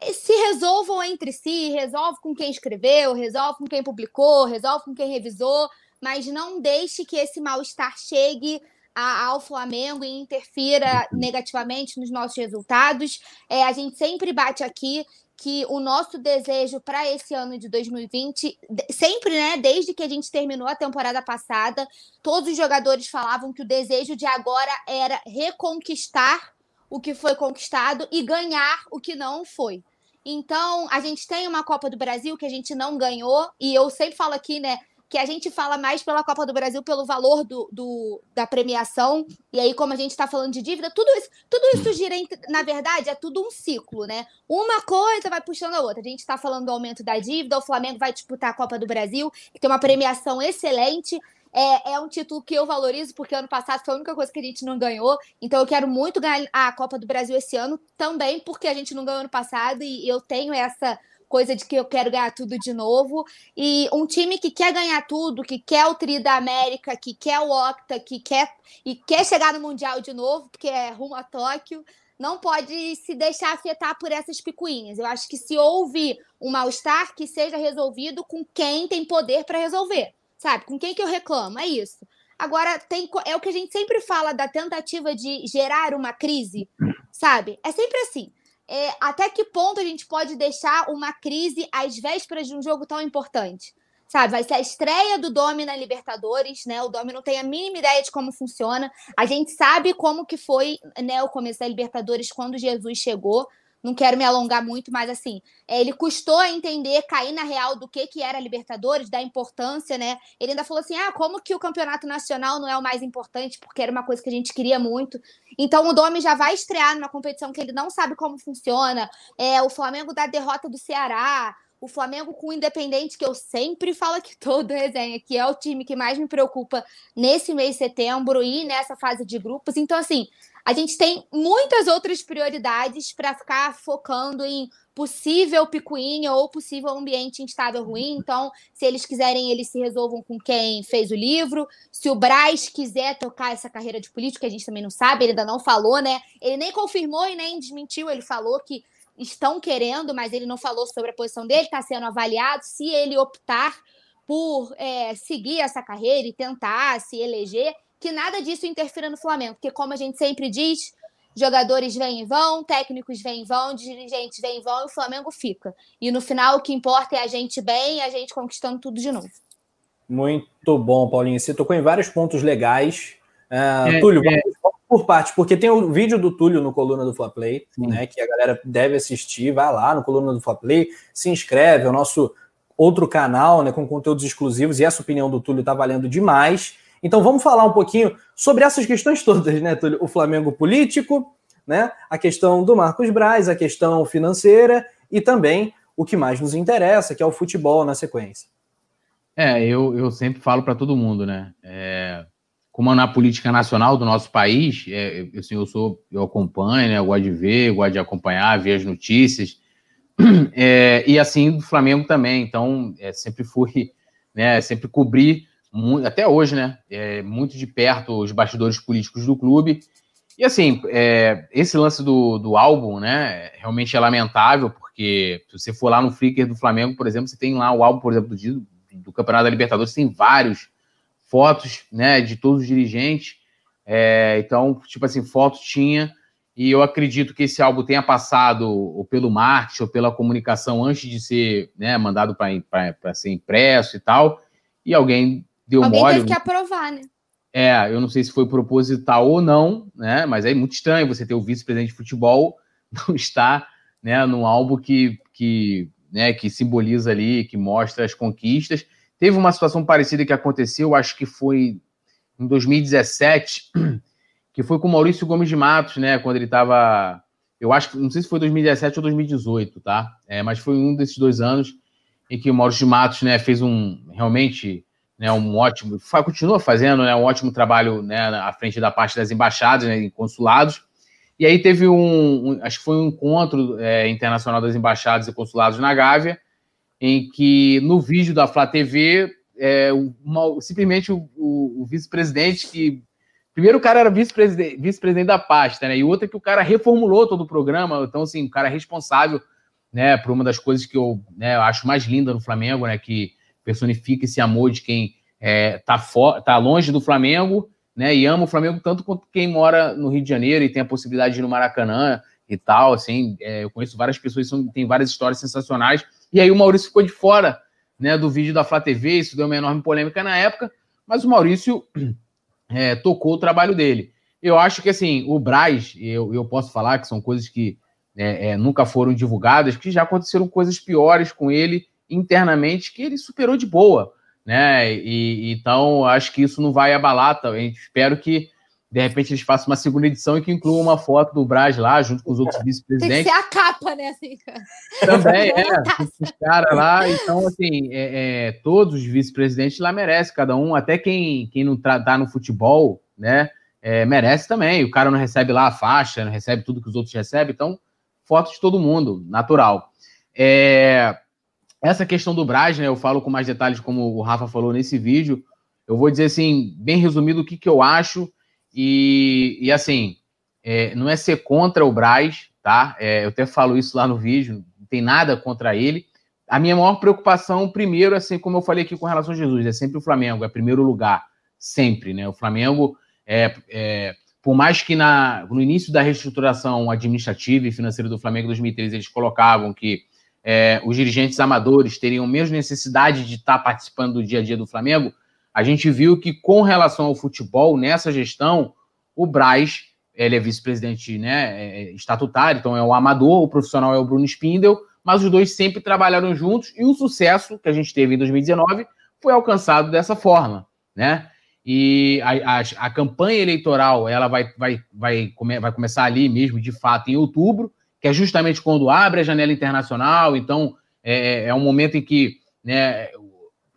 se resolvam entre si, resolve com quem escreveu, resolve com quem publicou, resolve com quem revisou, mas não deixe que esse mal-estar chegue a, ao Flamengo e interfira negativamente nos nossos resultados. É, a gente sempre bate aqui que o nosso desejo para esse ano de 2020, sempre, né, desde que a gente terminou a temporada passada, todos os jogadores falavam que o desejo de agora era reconquistar o que foi conquistado e ganhar o que não foi. Então, a gente tem uma Copa do Brasil que a gente não ganhou, e eu sempre falo aqui, né, que a gente fala mais pela Copa do Brasil pelo valor do, do da premiação. E aí, como a gente está falando de dívida, tudo isso, tudo isso gira, na verdade, é tudo um ciclo, né? Uma coisa vai puxando a outra. A gente está falando do aumento da dívida, o Flamengo vai disputar a Copa do Brasil, que tem uma premiação excelente. É, é um título que eu valorizo, porque ano passado foi a única coisa que a gente não ganhou. Então eu quero muito ganhar a Copa do Brasil esse ano também, porque a gente não ganhou ano passado e eu tenho essa coisa de que eu quero ganhar tudo de novo. E um time que quer ganhar tudo, que quer o Tri da América, que quer o Octa, que quer e quer chegar no Mundial de novo, porque é rumo a Tóquio, não pode se deixar afetar por essas picuinhas. Eu acho que se houve um mal-estar, que seja resolvido com quem tem poder para resolver. Sabe? Com quem que eu reclamo? É isso. Agora, tem, é o que a gente sempre fala da tentativa de gerar uma crise, sabe? É sempre assim é, até que ponto a gente pode deixar uma crise às vésperas de um jogo tão importante? Sabe, vai ser a estreia do Domi na Libertadores, né? O Domi não tem a mínima ideia de como funciona. A gente sabe como que foi, né, o começo da Libertadores quando Jesus chegou não quero me alongar muito, mas assim, é, ele custou a entender, cair na real do que, que era Libertadores, da importância, né? Ele ainda falou assim: ah, como que o campeonato nacional não é o mais importante, porque era uma coisa que a gente queria muito. Então o Domi já vai estrear numa competição que ele não sabe como funciona. É, o Flamengo da derrota do Ceará, o Flamengo com o Independente, que eu sempre falo aqui <laughs> todo resenha, que é o time que mais me preocupa nesse mês de setembro e nessa fase de grupos. Então, assim, a gente tem muitas outras prioridades para ficar focando em possível picuinha ou possível ambiente instável ruim. Então, se eles quiserem, eles se resolvam com quem fez o livro. Se o Braz quiser tocar essa carreira de político, a gente também não sabe, ele ainda não falou, né? Ele nem confirmou e nem desmentiu, ele falou que estão querendo, mas ele não falou sobre a posição dele, está sendo avaliado. Se ele optar por é, seguir essa carreira e tentar se eleger, que nada disso interfira no Flamengo, porque como a gente sempre diz, jogadores vêm e vão, técnicos vêm e vão, dirigentes vêm e vão e o Flamengo fica. E no final o que importa é a gente bem e a gente conquistando tudo de novo. Muito bom, Paulinho. Você tocou em vários pontos legais. Uh, é, Túlio, é... vamos por parte, porque tem o vídeo do Túlio no Coluna do Fla Play, né, que a galera deve assistir, vai lá no Coluna do Fla Play, se inscreve, é o nosso outro canal, né, com conteúdos exclusivos, e essa opinião do Túlio tá valendo demais. Então vamos falar um pouquinho sobre essas questões todas, né, Túlio? O Flamengo político, né? A questão do Marcos Braz, a questão financeira e também o que mais nos interessa, que é o futebol na sequência. É, eu, eu sempre falo para todo mundo, né? É, como na política nacional do nosso país, é, assim, eu sou, eu acompanho, né? Eu gosto de ver, eu gosto de acompanhar, ver as notícias. <clears throat> É, e assim do Flamengo também. Então, é, sempre fui, né? Sempre cobri muito, até hoje, né? É, muito de perto os bastidores políticos do clube. E assim, é, esse lance do, do álbum, né? Realmente é lamentável, porque se você for lá no Flickr do Flamengo, por exemplo, você tem lá o álbum, por exemplo, do, do Campeonato da Libertadores, tem vários fotos, né? De todos os dirigentes. É, então, tipo assim, foto tinha. E eu acredito que esse álbum tenha passado ou pelo marketing ou pela comunicação antes de ser né, mandado para ser impresso e tal. E alguém deu Alguém mole. teve que aprovar, né? É, eu não sei se foi proposital ou não, né? Mas é muito estranho você ter o vice-presidente de futebol <laughs> não estar, né, num álbum que, que, né, que simboliza ali, que mostra as conquistas. Teve uma situação parecida que aconteceu, acho que foi em 2017, <clears throat> que foi com o Maurício Gomes de Matos, né? Quando ele estava. Eu acho que não sei se foi 2017 ou 2018, tá? É, mas foi um desses dois anos em que o Maurício de Matos, né, fez um realmente né, um ótimo, continua fazendo né, um ótimo trabalho né, à frente da parte das embaixadas, né, em consulados. E aí teve um, um acho que foi um encontro é, internacional das embaixadas e consulados na Gávea, em que no vídeo da Flá TV, é, uma, simplesmente o, o, o vice-presidente que Primeiro, o cara era vice-presidente vice da pasta, né? E outra que o cara reformulou todo o programa. Então, assim, o cara é responsável, né, por uma das coisas que eu, né, eu acho mais linda no Flamengo, né? Que personifica esse amor de quem é, tá, tá longe do Flamengo, né? E ama o Flamengo tanto quanto quem mora no Rio de Janeiro e tem a possibilidade de ir no Maracanã, e tal, assim, é, eu conheço várias pessoas que têm várias histórias sensacionais, e aí o Maurício ficou de fora, né, do vídeo da Flá TV, isso deu uma enorme polêmica na época, mas o Maurício é, tocou o trabalho dele. Eu acho que, assim, o Braz, eu, eu posso falar que são coisas que é, é, nunca foram divulgadas, que já aconteceram coisas piores com ele internamente, que ele superou de boa, né, e, então acho que isso não vai abalar, espero que de repente eles façam uma segunda edição e que incluam uma foto do Braz lá, junto com os outros vice-presidentes. Tem que ser a capa, né? Assim, Também, <laughs> é, os caras lá. Então, assim, é, é, todos os vice-presidentes lá merecem, cada um, até quem, quem não tá no futebol, né, é, merece também. O cara não recebe lá a faixa, não recebe tudo que os outros recebem, então, foto de todo mundo, natural. É, essa questão do Braz, né, eu falo com mais detalhes, como o Rafa falou nesse vídeo, eu vou dizer assim, bem resumido, o que, que eu acho e, e assim, é, não é ser contra o Braz, tá? É, eu até falo isso lá no vídeo, não tem nada contra ele. A minha maior preocupação, primeiro, assim, como eu falei aqui com relação a Jesus, é sempre o Flamengo, é primeiro lugar, sempre, né? O Flamengo, é, é por mais que na, no início da reestruturação administrativa e financeira do Flamengo em 2013 eles colocavam que é, os dirigentes amadores teriam menos necessidade de estar participando do dia a dia do Flamengo, a gente viu que, com relação ao futebol, nessa gestão, o Braz, ele é vice-presidente né, é, é estatutário, então é o amador, o profissional é o Bruno Spindel, mas os dois sempre trabalharam juntos e o sucesso que a gente teve em 2019 foi alcançado dessa forma, né? E a, a, a campanha eleitoral ela vai, vai, vai, come, vai começar ali mesmo, de fato, em outubro, que é justamente quando abre a janela internacional. Então, é, é um momento em que né,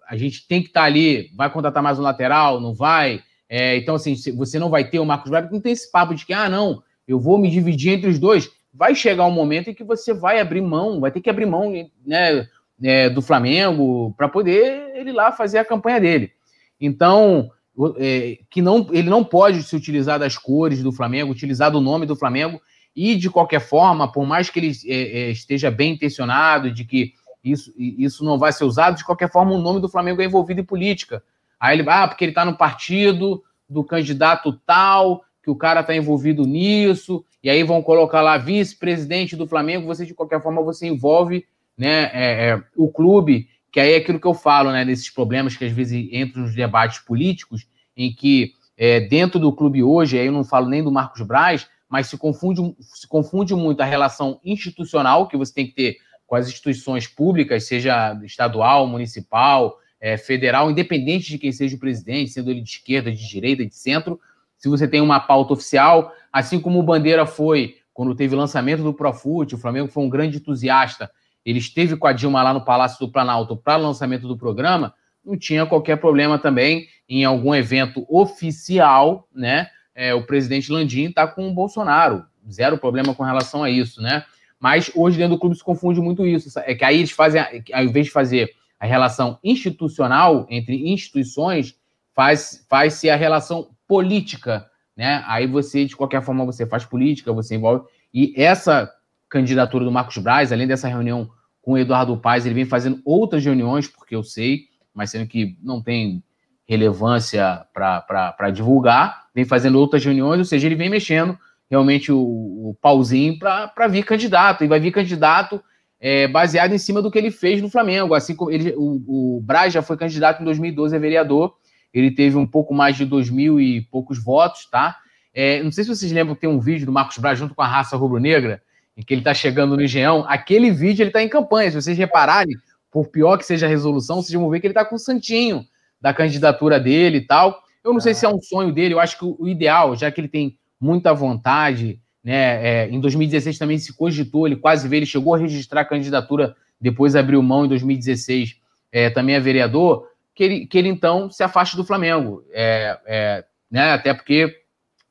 a gente tem que estar tá ali, vai contratar mais um lateral, não vai? É, então, assim, você não vai ter o Marcos Braz, não tem esse papo de que, ah, não, eu vou me dividir entre os dois. Vai chegar um momento em que você vai abrir mão, vai ter que abrir mão né, é, do Flamengo para poder ele lá fazer a campanha dele. Então, é, que não, ele não pode se utilizar das cores do Flamengo, utilizar do nome do Flamengo, e de qualquer forma, por mais que ele é, é esteja bem intencionado, de que isso, isso não vai ser usado. De qualquer forma, o nome do Flamengo é envolvido em política. Aí ele, ah, porque ele está no partido do candidato tal, que o cara está envolvido nisso, e aí vão colocar lá vice-presidente do Flamengo. Você, de qualquer forma, você envolve né, é, é, o clube, que aí é aquilo que eu falo, né, desses problemas que às vezes entram nos debates políticos, em que é, dentro do clube hoje, aí eu não falo nem do Marcos Braz, mas se confunde, se confunde muito a relação institucional que você tem que ter com as instituições públicas, seja estadual, municipal, é, federal, independente de quem seja o presidente, sendo ele de esquerda, de direita, de centro, se você tem uma pauta oficial, assim como o Bandeira foi quando teve o lançamento do Profut, o Flamengo foi um grande entusiasta, ele esteve com a Dilma lá no Palácio do Planalto para o lançamento do programa, não tinha qualquer problema também em algum evento oficial, né? É, o presidente Landim está com o Bolsonaro, zero problema com relação a isso, né? Mas hoje dentro do clube se confunde muito isso. É que aí eles fazem, ao invés de fazer a relação institucional entre instituições, faz, faz-se a relação política, né? Aí você, de qualquer forma, você faz política, você envolve. E essa candidatura do Marcos Braz, além dessa reunião com o Eduardo Paes, ele vem fazendo outras reuniões, porque eu sei, mas sendo que não tem relevância para divulgar, vem fazendo outras reuniões, ou seja, ele vem mexendo realmente o, o pauzinho para vir candidato. E vai vir candidato é, baseado em cima do que ele fez no Flamengo. Assim como ele, o, o Braz já foi candidato em 2012 a vereador, ele teve um pouco mais de dois mil e poucos votos, tá? É, não sei se vocês lembram que tem um vídeo do Marcos Braz junto com a raça rubro-negra, em que ele está chegando no Engenhão. Aquele vídeo ele está em campanha. Se vocês repararem, por pior que seja a resolução, vocês vão ver que ele está com o santinho da candidatura dele e tal. Eu não sei se é um sonho dele, eu acho que o ideal, já que ele tem muita vontade. Né? É, em 2016 também se cogitou, ele quase veio, ele chegou a registrar a candidatura, depois abriu mão em 2016, é, também é vereador, que ele, que ele então se afaste do Flamengo. É, é né? Até porque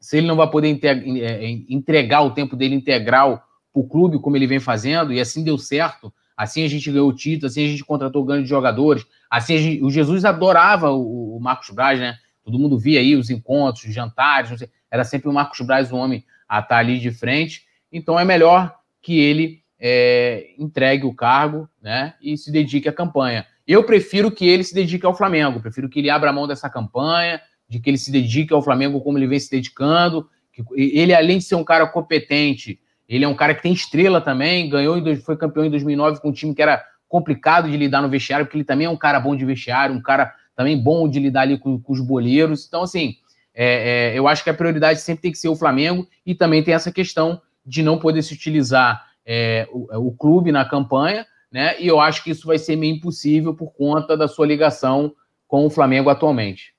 se ele não vai poder é, entregar o tempo dele integral para o clube, como ele vem fazendo, e assim deu certo, assim a gente ganhou o título, assim a gente contratou grandes jogadores, assim gente, o Jesus adorava o, o Marcos Braz, né? Todo mundo via aí os encontros, os jantares, sei, era sempre o Marcos Braz o homem a estar ali de frente. Então é melhor que ele é, entregue o cargo né, e se dedique à campanha. Eu prefiro que ele se dedique ao Flamengo, prefiro que ele abra mão dessa campanha, de que ele se dedique ao Flamengo como ele vem se dedicando. Que ele, além de ser um cara competente, Ele é um cara que tem estrela também, ganhou, foi campeão em 2009 com um time que era complicado de lidar no vestiário, porque ele também é um cara bom de vestiário, um cara também bom de lidar ali com, com os boleiros. Então, assim, é, é, eu acho que a prioridade sempre tem que ser o Flamengo e também tem essa questão de não poder se utilizar é, o, o, clube na campanha, né? E eu acho que isso vai ser meio impossível por conta da sua ligação com o Flamengo atualmente.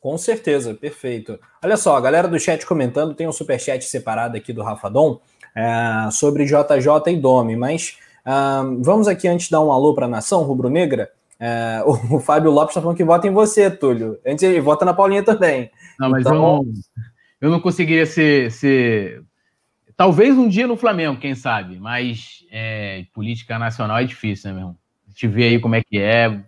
Com certeza, perfeito. Olha só, a galera do chat comentando, tem um superchat separado aqui do Rafa Dom é, sobre JJ e Domi, mas uh, vamos aqui antes dar um alô para a nação rubro-negra. É, o, <laughs> o, Fábio Lopes está falando que vota em você, Túlio. Antes ele vota na Paulinha também. Não, mas então... eu, não, eu não conseguiria ser, ser. Talvez um dia no Flamengo, quem sabe, mas é, política nacional é difícil, né, meu irmão? Te ver aí como é que é.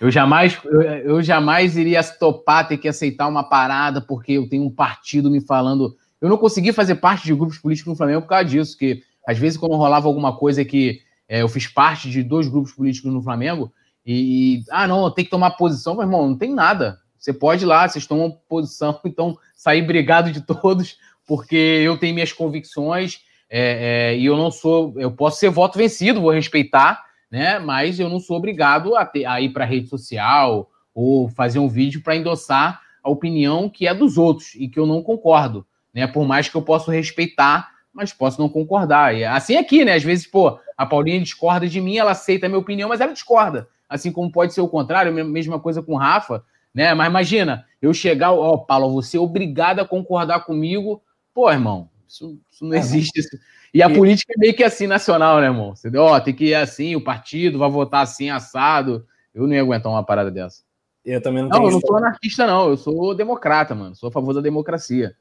Eu jamais, eu, eu jamais iria topar ter que aceitar uma parada porque eu tenho um partido me falando. Eu não consegui fazer parte de grupos políticos no Flamengo por causa disso, que às vezes quando rolava alguma coisa que é, eu fiz parte de dois grupos políticos no Flamengo, e, ah, não, tem que tomar posição, meu irmão, não tem nada. Você pode ir lá, vocês tomam <laughs> posição, então sair brigado de todos, porque eu tenho minhas convicções é, é, e eu não sou, eu posso ser voto vencido, vou respeitar, né? Mas eu não sou obrigado a, ter, a ir para rede social ou fazer um vídeo para endossar a opinião que é dos outros e que eu não concordo, né? Por mais que eu possa respeitar, mas posso não concordar. E assim aqui, né? Às vezes, pô, a Paulinha discorda de mim, ela aceita a minha opinião, mas ela discorda assim como pode ser o contrário, mesma coisa com o Rafa, né? Mas imagina, eu chegar, ó, Paulo, você é obrigado a concordar comigo. Pô, irmão, isso, isso não é, existe. Isso. E a e... política é meio que assim, nacional, né, irmão? Você, ó, tem que ir assim, o partido vai votar assim, assado. Eu não ia aguentar uma parada dessa. Eu também não tenho. Não, eu não sou anarquista, não. Eu sou democrata, mano. Sou a favor da democracia.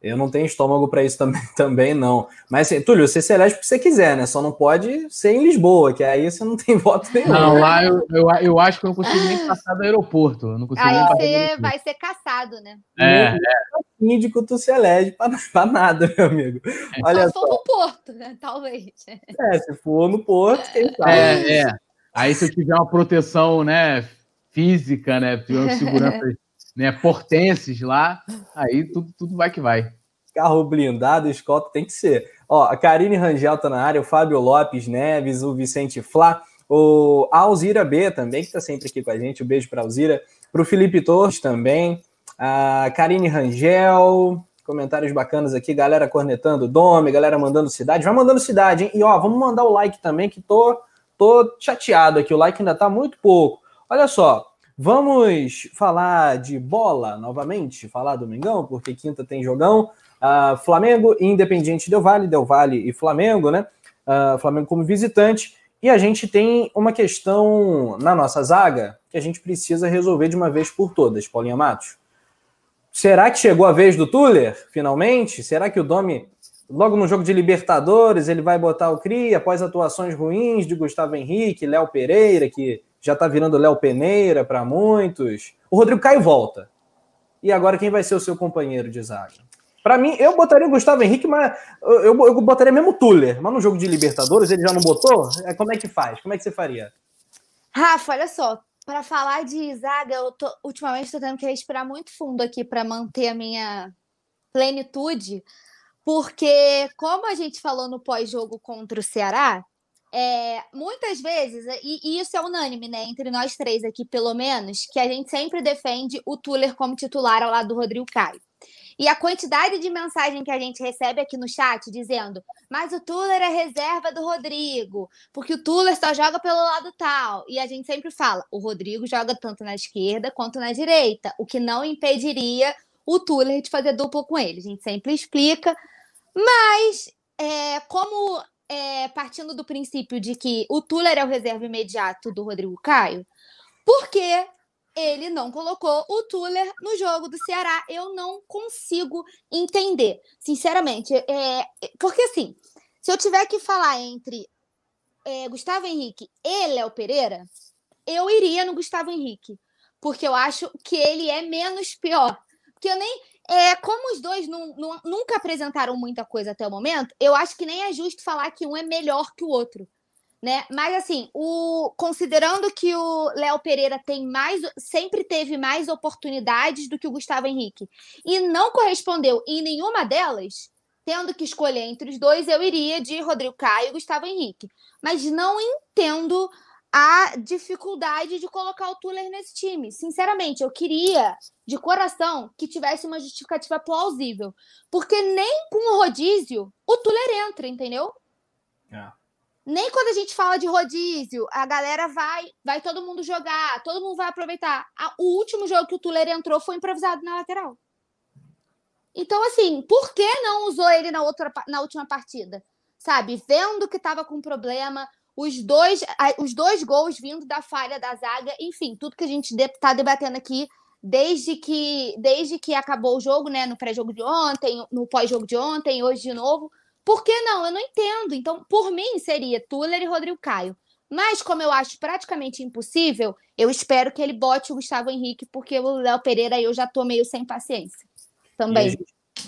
Eu não tenho estômago para isso também, <laughs> também, não. Mas, assim, Túlio, você se elege o que você quiser, né? Só não pode ser em Lisboa, que aí você não tem <laughs> voto nenhum. Não, lá eu, eu, eu acho que eu não consigo nem passar do aeroporto. Eu não consigo aí você vai ser caçado, né? É, é. Síndico, tu se elege para <laughs> nada, meu amigo. Olha só, só. for no Porto, né? Talvez. É, se for no Porto, quem sabe. É, é. Aí se eu tiver uma proteção, né, física, né, segurança né, portenses lá, aí tudo, tudo vai que vai. Carro blindado, escolta tem que ser. Ó, a Karine Rangel tá na área, o Fábio Lopes Neves, o Vicente Flá, o Alzira B também, que tá sempre aqui com a gente. Um beijo para Alzira. Para o Felipe Torres também. A Karine Rangel, comentários bacanas aqui, galera cornetando Dome, galera mandando cidade. Vai mandando cidade, hein? E ó, vamos mandar o like também, que tô, tô chateado aqui. O like ainda tá muito pouco. Olha só, Vamos falar de bola novamente, falar do Mengão, porque quinta tem jogão. Uh, Flamengo e Independiente Del Vale, Del Vale e Flamengo, né? Uh, Flamengo como visitante. E a gente tem uma questão na nossa zaga que a gente precisa resolver de uma vez por todas, Paulinha Matos. Será que chegou a vez do Tuller, finalmente? Será que o Domi, logo no jogo de Libertadores, ele vai botar o CRI após atuações ruins de Gustavo Henrique, Léo Pereira, que já está virando Léo Peneira para muitos. O Rodrigo Caio volta. E agora quem vai ser o seu companheiro de zaga? Para mim, eu botaria o Gustavo Henrique, mas eu, eu botaria mesmo o Tuller. Mas no jogo de Libertadores ele já não botou? É, como é que faz? Como é que você faria? Rafa, olha só. Para falar de zaga, eu tô, ultimamente estou tendo que respirar muito fundo aqui para manter a minha plenitude, porque como a gente falou no pós-jogo contra o Ceará, é, muitas vezes, e, e, isso é unânime, né? Entre nós três aqui, pelo menos, que a gente sempre defende o Tuller como titular ao lado do Rodrigo Caio. E a quantidade de mensagem que a gente recebe aqui no chat dizendo, mas o Tuller é reserva do Rodrigo, porque o Tuller só joga pelo lado tal. E a gente sempre fala, o Rodrigo joga tanto na esquerda quanto na direita, o que não impediria o Tuller de fazer dupla com ele. A gente sempre explica, mas é, como é, partindo do princípio de que o Tuller é o reserva imediato do Rodrigo Caio, porque ele não colocou o Tuller no jogo do Ceará. Eu não consigo entender, sinceramente. É, porque assim, se eu tiver que falar entre é, Gustavo Henrique e Léo Pereira, eu iria no Gustavo Henrique, porque eu acho que ele é menos pior. Porque eu nem. É, como os dois não, não, nunca apresentaram muita coisa até o momento, eu acho que nem é justo falar que um é melhor que o outro. Né? Mas assim, o, considerando que o Léo Pereira tem mais, sempre teve mais oportunidades do que o Gustavo Henrique e não correspondeu em nenhuma delas, tendo que escolher entre os dois, eu iria de Rodrigo Caio e Gustavo Henrique. Mas não entendo a dificuldade de colocar o Tuller nesse time. Sinceramente, eu queria, de coração, que tivesse uma justificativa plausível. Porque nem com o rodízio o Tuller entra, entendeu? É. Nem quando a gente fala de rodízio, a galera vai, vai todo mundo jogar, todo mundo vai aproveitar. o último jogo que o Tuller entrou foi improvisado na lateral. Então, assim, por que não usou ele na, outra, na última partida? Sabe, vendo que estava com problema, os dois, os dois gols vindo da falha da zaga, enfim, tudo que a gente está debatendo aqui desde que, desde que acabou o jogo, né? No pré-jogo de ontem, no pós-jogo de ontem, hoje de novo. Por que não? Eu não entendo. Então, por mim, seria Tuller e Rodrigo Caio. Mas, como eu acho praticamente impossível, eu espero que ele bote o Gustavo Henrique, porque o Léo Pereira eu já tô meio sem paciência. Também.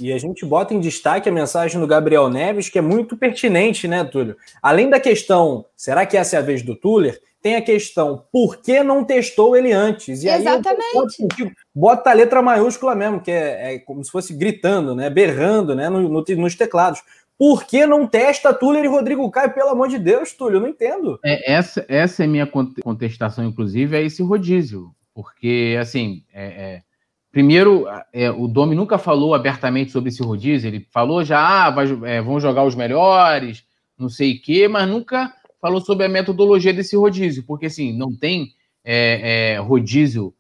E a gente bota em destaque a mensagem do Gabriel Neves, que é muito pertinente, né, Túlio? Além da questão, será que essa é a vez do Tuller? Tem a questão, por que não testou ele antes? E Exatamente. Aí bota a letra maiúscula mesmo, que é, é, como se fosse gritando, né, berrando né, no, no, nos teclados. Por que não testa Tuller e Rodrigo Caio? Pelo amor de Deus, Túlio, eu não entendo. É, essa, essa é minha contestação, inclusive, é esse rodízio. Porque, assim, é, é Primeiro, é, o Domi nunca falou abertamente sobre esse rodízio. Ele falou já, ah, vai, é, vão jogar os melhores, não sei o quê, mas nunca falou sobre a metodologia desse rodízio, porque assim, não tem é, é rodízio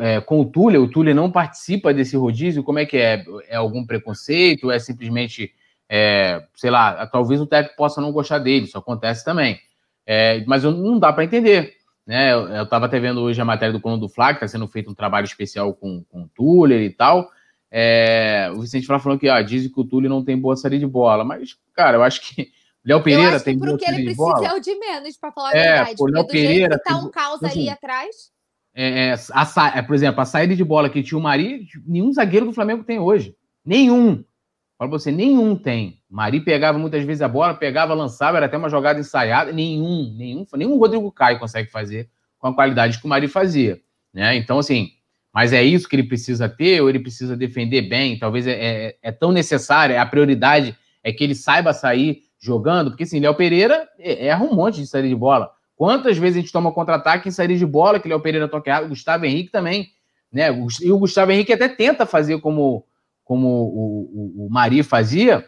é, com o Túlio, o Túlio não participa desse rodízio. Como é que é? É algum preconceito? É simplesmente, é, sei lá, talvez o técnico possa não gostar dele, isso acontece também. mas não dá para entender. Né? Eu estava até vendo hoje a matéria do Coluna do Fla, que está sendo feito um trabalho especial com, com o Tuller e tal. É, o Vicente Flá falou que ah, dizem que o Túlio não tem boa saída de bola, mas, cara, eu acho que Léo Pereira tem boa saída de bola. ele precisa é o de menos, para falar é, a verdade. O Léo Pereira tá um caos assim, ali atrás. É, é, a, é, por exemplo, a saída de bola que tinha o Mari, nenhum zagueiro do Flamengo tem hoje. Nenhum. Fala você, nenhum tem. Mari pegava muitas vezes a bola, pegava, lançava, era até uma jogada ensaiada. Nenhum, nenhum, nenhum Rodrigo Caio consegue fazer com a qualidade que o Mari fazia. Né? Então, assim, mas é isso que ele precisa ter, ou ele precisa defender bem? Talvez é, é, é tão necessário, é a prioridade é que ele saiba sair jogando, porque assim, Léo Pereira é, erra um monte de saída de bola. Quantas vezes a gente toma contra-ataque em saída de bola, que Léo Pereira toca errado, o Gustavo Henrique também, né? E o Gustavo Henrique até tenta fazer como como o, o, o Mari fazia,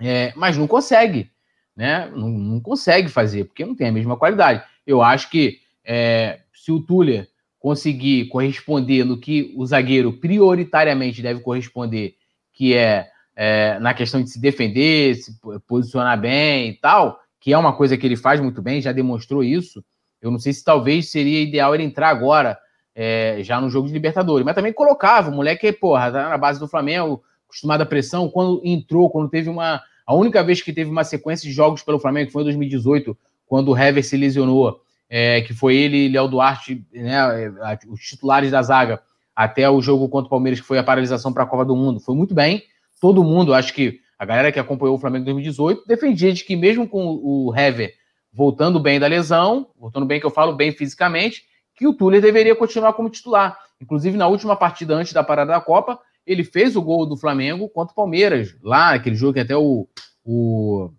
é, mas não consegue, né? Não, não, consegue fazer, porque não tem a mesma qualidade. Eu acho que é, se o Tuller conseguir corresponder no que o zagueiro prioritariamente deve corresponder, que é, é, na questão de se defender, se posicionar bem e tal, que é uma coisa que ele faz muito bem, já demonstrou isso. Eu não sei se talvez seria ideal ele entrar agora é, já no jogo de Libertadores. Mas também colocava, o moleque, porra, tá na base do Flamengo, acostumado à pressão. Quando entrou, quando teve uma. A única vez que teve uma sequência de jogos pelo Flamengo foi em 2018, quando o Hever se lesionou, é, que foi ele e Léo Duarte, né, os titulares da zaga, até o jogo contra o Palmeiras, que foi a paralisação para a Copa do Mundo. Foi muito bem. Todo mundo, acho que a galera que acompanhou o Flamengo em 2018, defendia de que mesmo com o Hever voltando bem da lesão, voltando bem que eu falo bem fisicamente, que o Tuller deveria continuar como titular. Inclusive, na última partida antes da parada da Copa, ele fez o gol do Flamengo contra o Palmeiras, lá, aquele jogo que até o, o,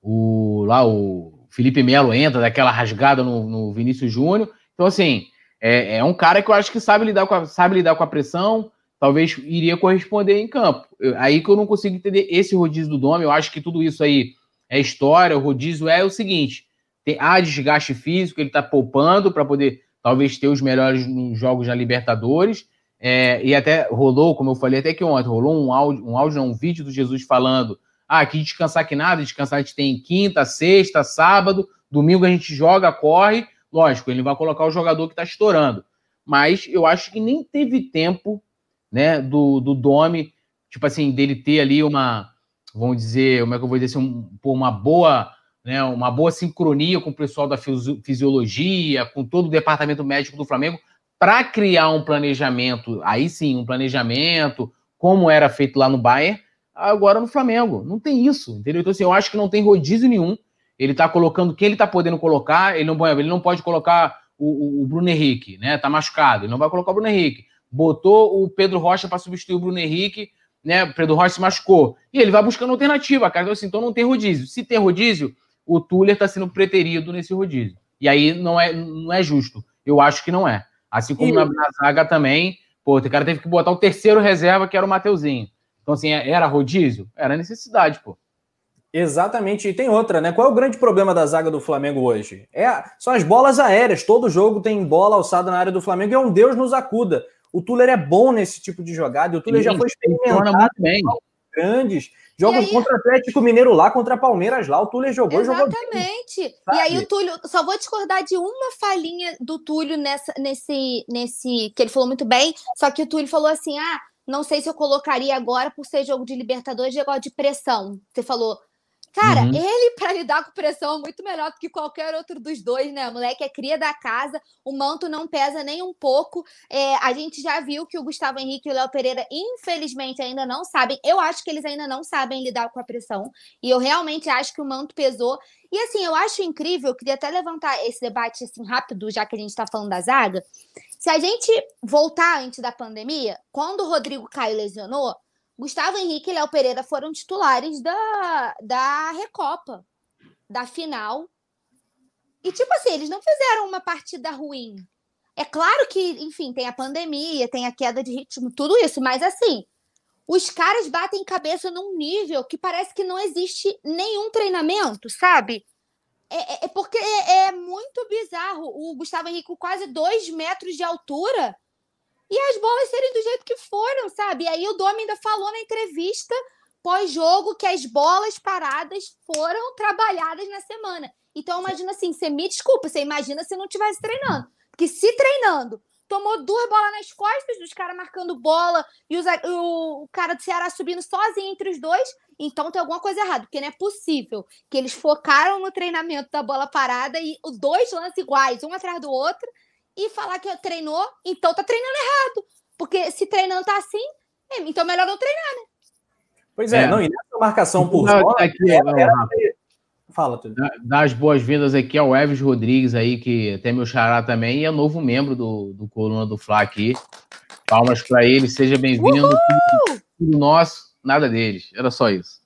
o lá o Felipe Melo entra, daquela rasgada no, no Vinícius Júnior. Então, assim, é, é, um cara que eu acho que sabe lidar com a, sabe lidar com a pressão, talvez iria corresponder em campo. Eu, aí que eu não consigo entender esse rodízio do Dome, eu acho que tudo isso aí é história, o rodízio é o seguinte, tem, há desgaste físico, ele está poupando para poder talvez ter os melhores jogos na Libertadores. É, e até rolou, como eu falei até que ontem, rolou um áudio, um áudio, um vídeo do Jesus falando: ah, aqui descansar que nada, descansar a gente tem quinta, sexta, sábado, domingo a gente joga, corre. Lógico, ele vai colocar o jogador que está estourando. Mas eu acho que nem teve tempo, né, do, do Domi, tipo assim, dele ter ali uma, vamos dizer, como é que eu vou dizer, assim, um, uma boa né, uma boa sincronia com o pessoal da fisiologia, com todo o departamento médico do Flamengo, para criar um planejamento, aí sim, um planejamento, como era feito lá no Bayern, agora no Flamengo. Não tem isso, entendeu? Então, assim, eu acho que não tem rodízio nenhum. Ele está colocando quem ele está podendo colocar, ele não, ele não pode colocar o, o, Bruno Henrique, né? Tá machucado, ele não vai colocar o Bruno Henrique. Botou o Pedro Rocha para substituir o Bruno Henrique, né? O Pedro Rocha se machucou. E ele vai buscando alternativa, cara. Então, assim, então não tem rodízio. Se tem rodízio, o Tuller está sendo preterido nesse rodízio. E aí não é, não é justo. Eu acho que não é. Assim como e... na, na, zaga também, pô, o cara teve que botar o terceiro reserva, que era o Mateuzinho. Então, assim, é, era rodízio? Era necessidade, pô. Exatamente, e tem outra, né? Qual é o grande problema da zaga do Flamengo hoje? É, são as bolas aéreas. Todo jogo tem bola alçada na área do Flamengo e é um Deus nos acuda. O Tuller é bom nesse tipo de jogada, o Tuller Sim, já foi experimentado bem. grandes. Jogos aí... contra Atlético Mineiro lá, contra Palmeiras lá, o Túlio jogou Exatamente. Jogou e aí o Túlio, só vou discordar de uma falhinha do Túlio nessa, nesse, nesse, que ele falou muito bem, só que o Túlio falou assim, ah, não sei se eu colocaria agora por ser jogo de Libertadores, jogo de pressão. Você falou, Cara, uhum. ele, <laughs> para lidar com pressão, é muito melhor do que qualquer outro dos dois, né? O moleque é cria da casa, o manto não pesa nem um pouco. É, a gente já viu que o Gustavo Henrique e o Léo Pereira, infelizmente, ainda não sabem. Eu acho que eles ainda não sabem lidar com a pressão. E eu realmente acho que o manto pesou. E assim, eu acho incrível, eu queria até levantar esse debate assim rápido, já que a gente está falando da zaga. Se a gente voltar antes da pandemia, quando o Rodrigo Caio lesionou, Gustavo Henrique e Léo Pereira foram titulares da, da Recopa, da final. E, tipo assim, eles não fizeram uma partida ruim. É claro que, enfim, tem a pandemia, tem a queda de ritmo, tudo isso, mas assim, os caras batem cabeça num nível que parece que não existe nenhum treinamento, sabe? É, é, é porque é, é, muito bizarro. O Gustavo Henrique, quase dois metros de altura, e as bolas serem do jeito que foram, sabe? E aí o Domi ainda falou na entrevista pós-jogo que as bolas paradas foram trabalhadas na semana. Então, imagina assim, você me desculpa, você imagina se não estivesse treinando. Porque se treinando, tomou duas bolas nas costas, dos caras marcando bola e os, o, o cara do Ceará subindo sozinho entre os dois, então tem alguma coisa errada, porque não é possível que eles focaram no treinamento da bola parada e os dois lances iguais, um atrás do outro, e falar que treinou, então tá treinando errado. Porque se treinando tá assim, é, então melhor não treinar, né? Pois é, é. não, e nessa marcação por zona, aqui, é, Fala, tudo. Dá as boas-vindas aqui ao Eves Rodrigues aí, que tem meu xará também, e é novo membro do, do Coluna do Fla aqui. Palmas para ele, seja bem-vindo. Tudo, tudo nosso, nada deles. Era só isso.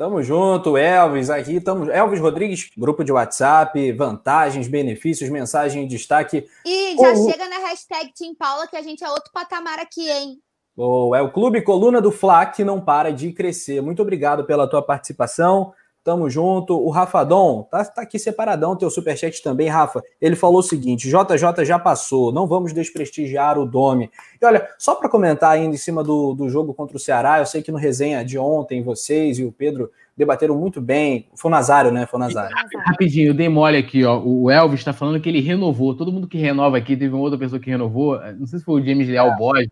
Tamo junto, Elvis, aqui tamo. Elvis Rodrigues, grupo de WhatsApp, vantagens, benefícios, mensagem em destaque. E já oh, chega na hashtag Team Paula que a gente é outro patamar aqui, hein? Oh, é o Clube Coluna do Fla que não para de crescer. Muito obrigado pela tua participação. Tamo junto. O Rafadon, tá, tá aqui separadão teu superchat também, Rafa. Ele falou o seguinte: JJ já passou, não vamos desprestigiar o Dome. E olha, só para comentar ainda em cima do, do jogo contra o Ceará, eu sei que no resenha de ontem vocês e o Pedro debateram muito bem. Foi o Nazário, né? Foi o Nazário. Rapidinho, eu dei mole aqui, ó. O Elvis está falando que ele renovou. Todo mundo que renova aqui, teve uma outra pessoa que renovou. Não sei se foi o James Leal é. Boy.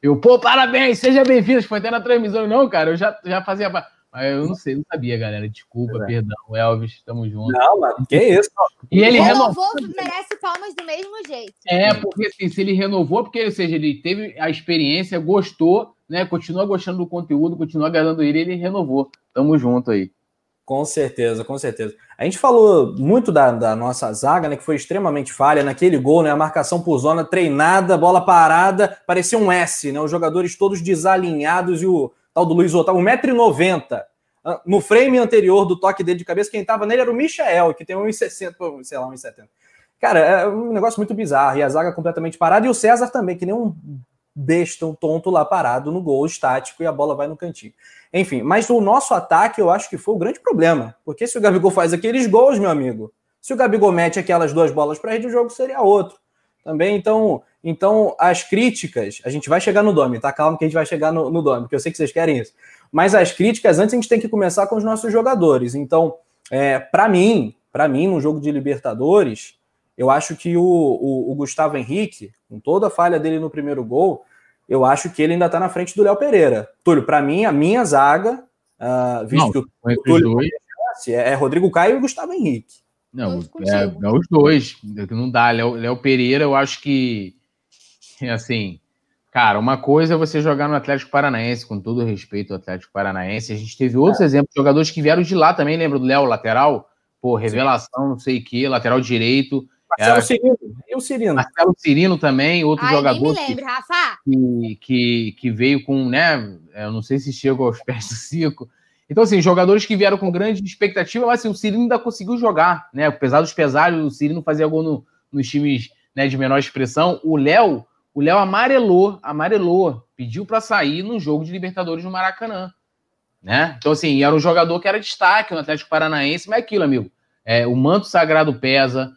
Eu, pô, parabéns, seja bem-vindo. Foi até na transmissão, não, cara. Eu já, já fazia. Mas eu não sei, não sabia, galera. Desculpa, é. perdão. Elvis, tamo junto. Não, mas que isso? E ele renovou, merece palmas do mesmo jeito. É, porque assim, se ele renovou, porque, ou seja, ele teve a experiência, gostou, né? Continua gostando do conteúdo, continua agradando ele, ele renovou. Tamo junto aí. Com certeza, com certeza. A gente falou muito da, da, nossa zaga, né? Que foi extremamente falha naquele gol, né? A marcação por zona treinada, bola parada, parecia um S, né? Os jogadores todos desalinhados e o tal do Luiz Otávio, 1,90m. Ah, no frame anterior do toque dele de cabeça, quem tava nele era o Michel, que tem 1,60m, sei lá, 1,70m. Cara, é um negócio muito bizarro. E a zaga completamente parada. E o César também, que nem um besta, um tonto lá parado no gol estático e a bola vai no cantinho. Enfim, mas o nosso ataque eu acho que foi o grande problema. Porque se o Gabigol faz aqueles gols, meu amigo, se o Gabigol mete aquelas duas bolas para rede, o jogo seria outro. Também, então, então, as críticas, a gente vai chegar no Dome, tá? Calma que a gente vai chegar no, no Dome, porque eu sei que vocês querem isso. Mas as críticas, antes a gente tem que começar com os nossos jogadores. Então, é, para mim, para mim, no jogo de Libertadores, eu acho que o, o, o, Gustavo Henrique, com toda a falha dele no primeiro gol, eu acho que ele ainda tá na frente do Léo Pereira. Túlio, para mim, a minha zaga, uh, visto Não, que o, o Túlio é, é Rodrigo Caio e Gustavo Henrique. Não, é, é, os dois. Não dá. Léo, Léo Pereira, eu acho que <laughs> assim, cara, uma coisa é você jogar no Atlético Paranaense, com todo respeito ao Atlético Paranaense. A gente teve outros é. exemplos de jogadores que vieram de lá também, lembra do Léo, lateral? Pô, revelação, Sim. não sei o quê, lateral direito. Marcelo era... Cirino. E o Cirino? Marcelo Cirino também, outro Ai, jogador. Nem me lembro, que, Rafa. Que, que, que, veio com, né? Eu não sei se chegou aos pés do Cico. Então, assim, jogadores que vieram com grande expectativa, mas assim, o Cirino ainda conseguiu jogar, né? Apesar dos pesares, o Cirino fazia gol no, nos times né, de menor expressão. O Léo, o Léo amarelou, amarelou, pediu para sair num jogo de Libertadores no Maracanã. Né? Então, assim, era um jogador que era destaque no Atlético Paranaense, mas é aquilo, amigo. É, o manto sagrado pesa.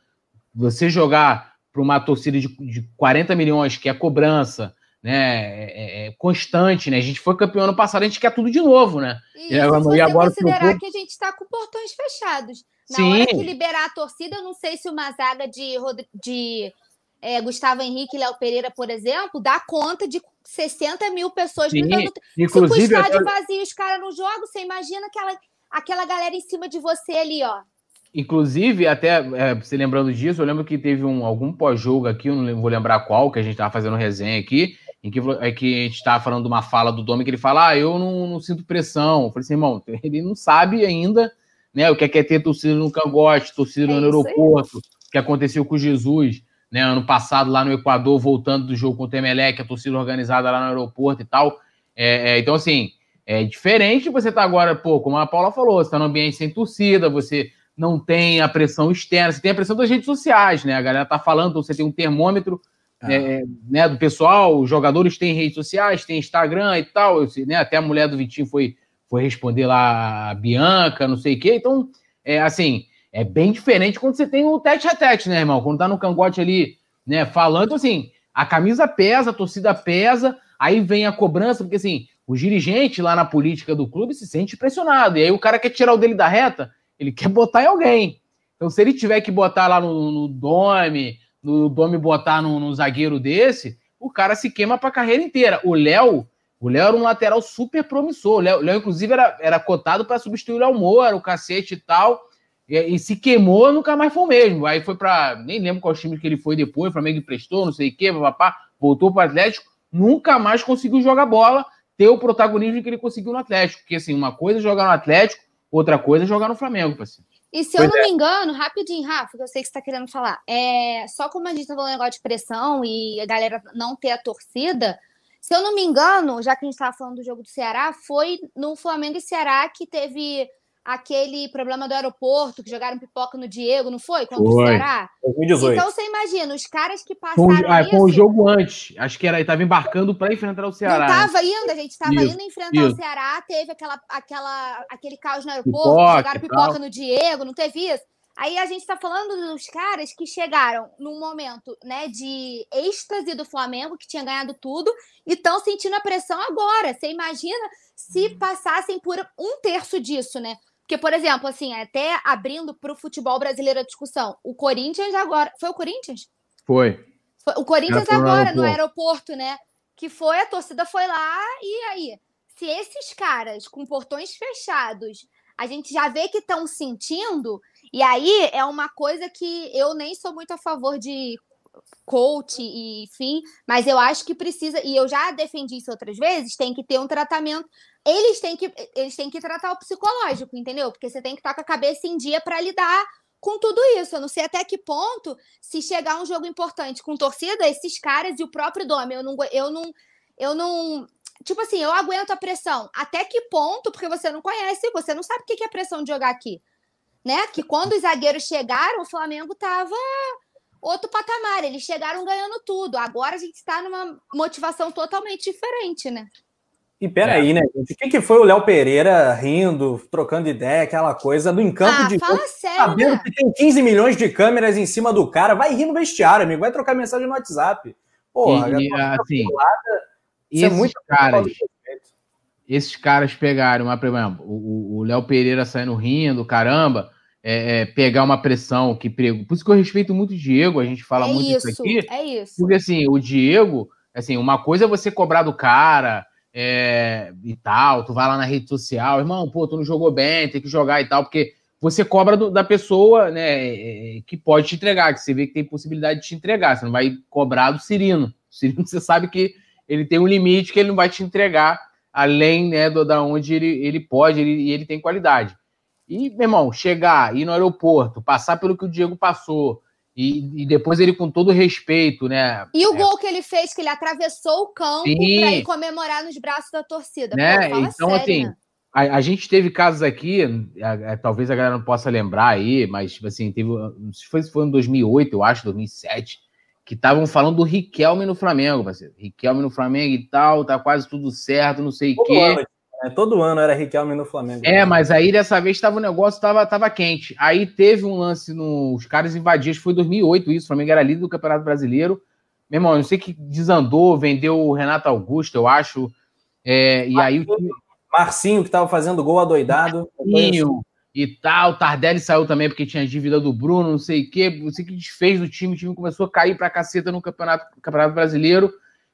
Você jogar para uma torcida de, de 40 milhões, que é cobrança, né? É, é, é, constante, né? A gente foi campeão ano passado, a gente quer tudo de novo, né? E, agora, se você agora considerar que a gente está com portões fechados. Na Sim. hora que liberar a torcida, eu não sei se uma zaga de, de é, Gustavo Henrique e Léo Pereira, por exemplo, dá conta de 60 mil pessoas Sim, gritando. Inclusive, se o estádio eu... vazio os caras não jogam, você imagina aquela, aquela galera em cima de você ali, ó. Inclusive, até é, você lembrando disso, eu lembro que teve um, algum pós-jogo aqui, eu não vou lembrar qual, que a gente estava fazendo resenha aqui, em que, é que a gente estava falando de uma fala do Domi, que ele fala: Ah, eu não, não, sinto pressão. Eu falei assim, irmão, <laughs> ele não sabe ainda né, o que é, que é ter torcida no cangote, torcida é no aeroporto, o que aconteceu com Jesus, né, ano passado lá no Equador, voltando do jogo contra o Emelec, a torcida organizada lá no aeroporto e tal. É, é, então, assim, é diferente você estar tá agora, pô, como a Paula falou, você está no ambiente sem torcida, você não tem a pressão externa, você tem a pressão das redes sociais, né? A galera tá falando, então você tem um termômetro ah. é, né, do pessoal, os jogadores têm redes sociais, tem Instagram e tal, né? Até a mulher do Vitinho foi, foi responder lá a Bianca, não sei o quê. Então, é assim, é bem diferente quando você tem o tete a tete, né, irmão? Quando tá no cangote ali, né, falando, assim, a camisa pesa, a torcida pesa, aí vem a cobrança, porque assim, o dirigente lá na política do clube se sente pressionado, e aí o cara quer tirar o dele da reta, ele quer botar em alguém. Então, se ele tiver que botar lá no, no Dome, no Dome botar num zagueiro desse, o cara se queima para a carreira inteira. O Léo, o Léo era um lateral super promissor. O Léo, Léo inclusive, era, era cotado para substituir o Léo Moura, o cacete e tal. E, e, se queimou, nunca mais foi o mesmo. Aí foi para. Nem lembro qual time que ele foi depois. O Flamengo emprestou, não sei o quê, papá. Voltou para o Atlético. Nunca mais conseguiu jogar bola, ter o protagonismo que ele conseguiu no Atlético. Porque, assim, uma coisa é jogar no Atlético, Outra coisa é jogar no Flamengo, parceiro. E se pois eu não é. me engano, rapidinho, Rafa, que eu sei que você está querendo falar, é, só como a gente tá falando negócio de pressão e a galera não ter a torcida, se eu não me engano, já que a gente estava falando do jogo do Ceará, foi no Flamengo e Ceará que teve aquele problema do aeroporto, que jogaram pipoca no Diego, não foi? Contra foi. o Ceará? 2018. Então você imagina, os caras que passaram. Com, ah, com o jogo antes. Acho que era, estava embarcando para enfrentar o Ceará. Não estava indo, a gente estava indo enfrentar isso. o Ceará, teve aquela, aquela, aquele caos no aeroporto, pipoca, jogaram pipoca no Diego, não teve isso? Aí a gente está falando dos caras que chegaram num momento né, de êxtase do Flamengo, que tinha ganhado tudo, e estão sentindo a pressão agora. Você imagina se passassem por um terço disso, né? Porque, por exemplo, assim, até abrindo para o futebol brasileiro a discussão, o Corinthians agora. Foi o Corinthians? Foi. foi o Corinthians agora, no aeroporto, né? Que foi, a torcida foi lá, e aí? Se esses caras com portões fechados, a gente já vê que estão sentindo, e aí é uma coisa que eu nem sou muito a favor de coach e enfim, mas eu acho que precisa, e eu já defendi isso outras vezes, tem que ter um tratamento eles têm que eles têm que tratar o psicológico, entendeu? Porque você tem que estar com a cabeça em dia para lidar com tudo isso. Eu não sei até que ponto, se chegar um jogo importante com torcida, esses caras e o próprio Dome, eu não eu não eu não tipo assim, eu aguento a pressão. Até que ponto? Porque você não conhece, você não sabe o que é pressão de jogar aqui. Né? Que quando os zagueiros chegaram, o Flamengo tava outro patamar. Eles chegaram ganhando tudo. Agora a gente está numa motivação totalmente diferente, né? E peraí, é. né, gente? O que, que foi o Léo Pereira rindo, trocando ideia, aquela coisa do encanto ah, de fala sério, sabendo né? que tem 15 milhões de câmeras em cima do cara, vai rir no vestiário, amigo, vai trocar mensagem no WhatsApp. Porra, e, assim, esses é muito caras, esses caras pegaram uma, o Léo Pereira saindo rindo, caramba, é, é, pegar uma pressão que prego. Por isso que eu respeito muito o Diego, a gente fala é muito isso, isso aqui. É isso. Porque assim, o Diego, assim, uma coisa é você cobrar do cara é, e tal, tu vai lá na rede social, irmão, pô, tu não jogou bem, tem que jogar e tal, porque você cobra do, da pessoa, né, é, que pode te entregar, que você vê que tem possibilidade de te entregar, você não vai cobrar do Cirino. O Cirino, <laughs> você sabe que ele tem um limite que ele não vai te entregar além, né, do, da onde ele, ele pode e ele, ele tem qualidade. E, meu irmão, chegar, ir no aeroporto, passar pelo que o Diego passou, E, e, depois ele, com todo respeito, né? E o é. gol que ele fez, que ele atravessou o campo para ir comemorar nos braços da torcida. Né? Pô, então, sério, assim, né? a, a, gente teve casos aqui, a, a, talvez a galera não possa lembrar aí, mas, tipo assim, teve. Não sei se foi, foi em 2008, eu acho, 2007, que estavam falando do Riquelme no Flamengo, parceiro. Riquelme no Flamengo e tal, tá quase tudo certo, não sei o quê. É, todo ano era Riquelme no Flamengo. É, mas aí dessa vez tava, o negócio tava, tava quente. Aí teve um lance no. Os caras invadiram, foi 2008 isso. O Flamengo era líder do Campeonato Brasileiro. Meu irmão, não sei que desandou, vendeu o Renato Augusto, eu acho. É, e aí o Marcinho, que tava fazendo gol adoidado. Marcinho e tal. Tardelli saiu também porque tinha dívida do Bruno, não sei o quê. Não sei que desfez do time. O time começou a cair pra caceta no Campeonato, Campeonato Brasileiro.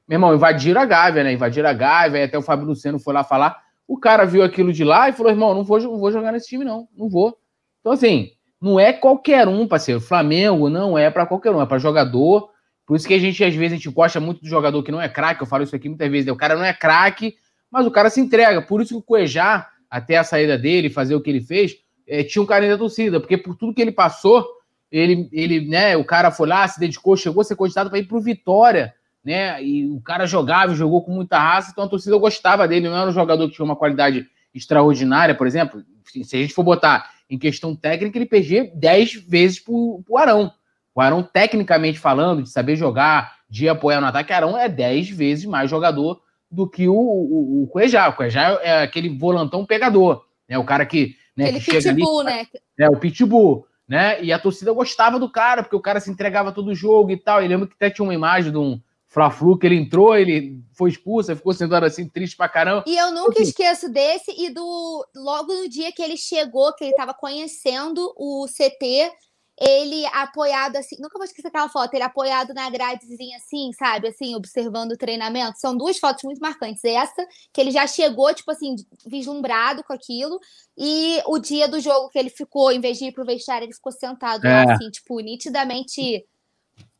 Meu irmão, invadiram a Gávea, né? Invadiram a Gávea, até o Fábio Luciano foi lá falar. O cara viu aquilo de lá e falou: irmão, não vou, não vou jogar nesse time, não. Não vou. Então, assim, não é qualquer um, parceiro. Flamengo não é para qualquer um, é para jogador. Por isso que a gente, às vezes, a gente gosta muito do jogador que não é craque. Eu falo isso aqui muitas vezes. Né? O cara não é craque, mas o cara se entrega. Por isso que o Cuejá, até a saída dele, fazer o que ele fez, é, tinha um carinho da torcida. Porque por tudo que ele passou, ele, ele, né, o cara foi lá, se dedicou, chegou a ser cogitado para ir pro Vitória né? E o cara jogava, jogou com muita raça, então a torcida gostava dele. Não era um jogador que tinha uma qualidade extraordinária, por exemplo. Se a gente for botar em questão técnica, ele perdia 10 vezes pro, pro Arão. O Arão, tecnicamente falando, de saber jogar, de apoiar no ataque, Arão é 10 vezes mais jogador do que o, o, o Cuejá. O Cuejá é aquele volantão pegador, né? O cara que, né, aquele que chega pitbull, ali, né? É, o pitbull, né? E a torcida gostava do cara, porque o cara se entregava todo o jogo e tal. E lembro que até tinha uma imagem de um, Fla-Flu, que ele entrou, ele foi expulso, ficou sentado assim, triste pra caramba. E eu nunca esqueço desse e do logo no dia que ele chegou, que ele tava conhecendo o CT, ele apoiado assim, nunca vou esquecer aquela foto, ele apoiado na gradezinha assim, sabe, assim, observando o treinamento. São duas fotos muito marcantes. Essa, que ele já chegou, tipo assim, vislumbrado com aquilo, e o dia do jogo que ele ficou, em vez de ir pro vestiário, ele ficou sentado é. lá, assim, tipo, nitidamente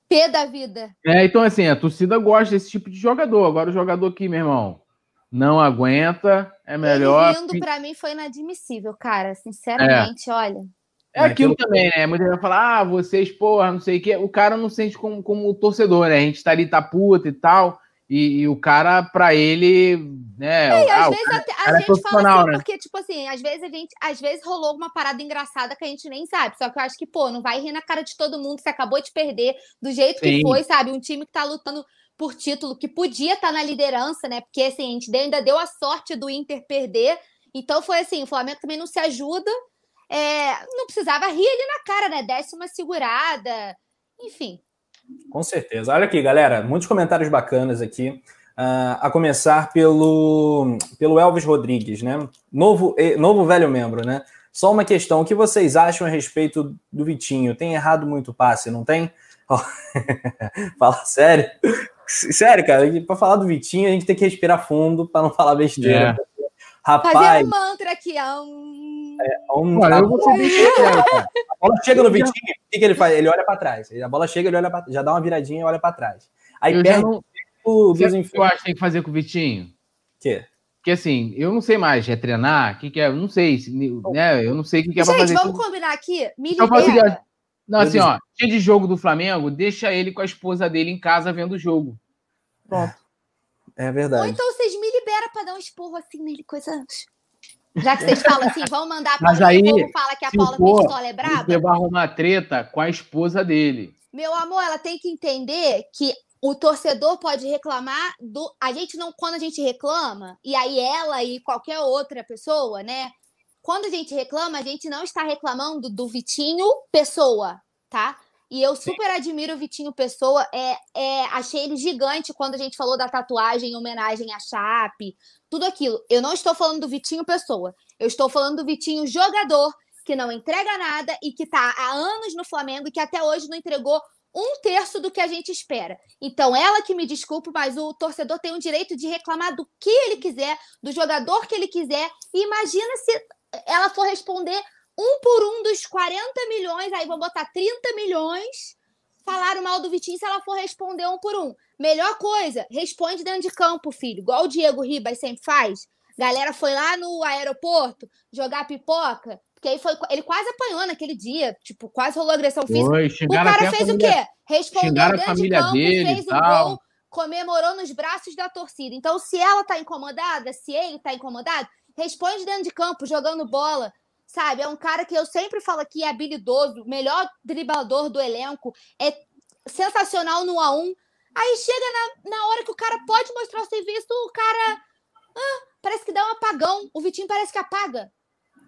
P da vida. É, então assim, a torcida gosta desse tipo de jogador. Agora o jogador aqui, meu irmão, não aguenta, é melhor. Ele vindo para mim foi inadmissível, cara, sinceramente, é. olha. É aquilo também, né? Muita gente vai falar, ah, vocês, porra, não sei o quê. O cara não sente como, como torcedor, né? A gente tá ali, tá puta e tal. E, e, o cara, pra ele, né? É, ah, às vezes até, a é gente fala assim, né? porque, tipo assim, às vezes a gente, às vezes rolou uma parada engraçada que a gente nem sabe. Só que eu acho que, pô, não vai rir na cara de todo mundo que você acabou de perder do jeito Sim. que foi, sabe? Um time que tá lutando por título, que podia estar tá na liderança, né? Porque assim, a gente ainda deu a sorte do Inter perder. Então foi assim, o Flamengo também não se ajuda. É, não precisava rir ali na cara, né? Desce uma segurada. Enfim, com certeza. Olha aqui, galera, muitos comentários bacanas aqui. Uh, a começar pelo, pelo Elvis Rodrigues, né? Novo, novo velho membro, né? Só uma questão: o que vocês acham a respeito do Vitinho? Tem errado muito passe, não tem? <laughs> Oh. <laughs> Fala sério. Sério, cara, para falar do Vitinho, a gente tem que respirar fundo para não falar besteira. É. Rapaz. Fazer um mantra aqui, ó. Um... É, um... Olha, eu vou ser A bola chega no Vitinho, o que, que ele faz? Ele olha para trás. A bola chega, ele olha pra... já dá uma viradinha e olha para trás. Aí eu perde não... o dos que eu acho que tem que fazer com o Vitinho? O quê? Porque assim, eu não sei mais, é treinar? O que, que é? Eu não sei, né? Eu não sei o que, que é pra fazer. Gente, vamos combinar aqui? Me libera. Não, assim, ó, dia de jogo do Flamengo, deixa ele com a esposa dele em casa vendo o jogo. Pronto. É verdade. Ou então vocês me liberam para dar um esporro assim nele, coisa. Já que vocês falam assim, vamos mandar Mas aí, o fala que a Paula for, Pistola é braba. Você vai arrumar treta com a esposa dele. Meu amor, ela tem que entender que o torcedor pode reclamar do. A gente não. Quando a gente reclama, e aí ela e qualquer outra pessoa, né? Quando a gente reclama, a gente não está reclamando do Vitinho pessoa, tá? E eu super admiro o Vitinho Pessoa. É, é, achei ele gigante quando a gente falou da tatuagem em homenagem à Chape, tudo aquilo. Eu não estou falando do Vitinho Pessoa. Eu estou falando do Vitinho jogador, que não entrega nada e que está há anos no Flamengo e que até hoje não entregou um terço do que a gente espera. Então, ela que me desculpe, mas o torcedor tem o direito de reclamar do que ele quiser, do jogador que ele quiser. E imagina se ela for responder um por um dos 40 milhões, aí vão botar 30 milhões, falaram mal do Vitinho se ela for responder um por um. Melhor coisa, responde dentro de campo, filho. Igual o Diego Ribas sempre faz. Galera foi lá no aeroporto jogar pipoca. Porque aí foi, ele quase apanhou naquele dia, tipo, quase rolou agressão física. Foi, o cara fez o quê? Respondeu dentro de campo, fez o gol, comemorou nos braços da torcida. Então, se ela tá incomodada, se ele tá incomodado, responde dentro de campo, jogando bola, sabe? É um cara que eu sempre falo aqui, é habilidoso, melhor driblador do elenco, é sensacional no A1. Aí chega na, na hora que o cara pode mostrar o serviço, o cara ah, parece que dá um apagão. O Vitinho parece que apaga.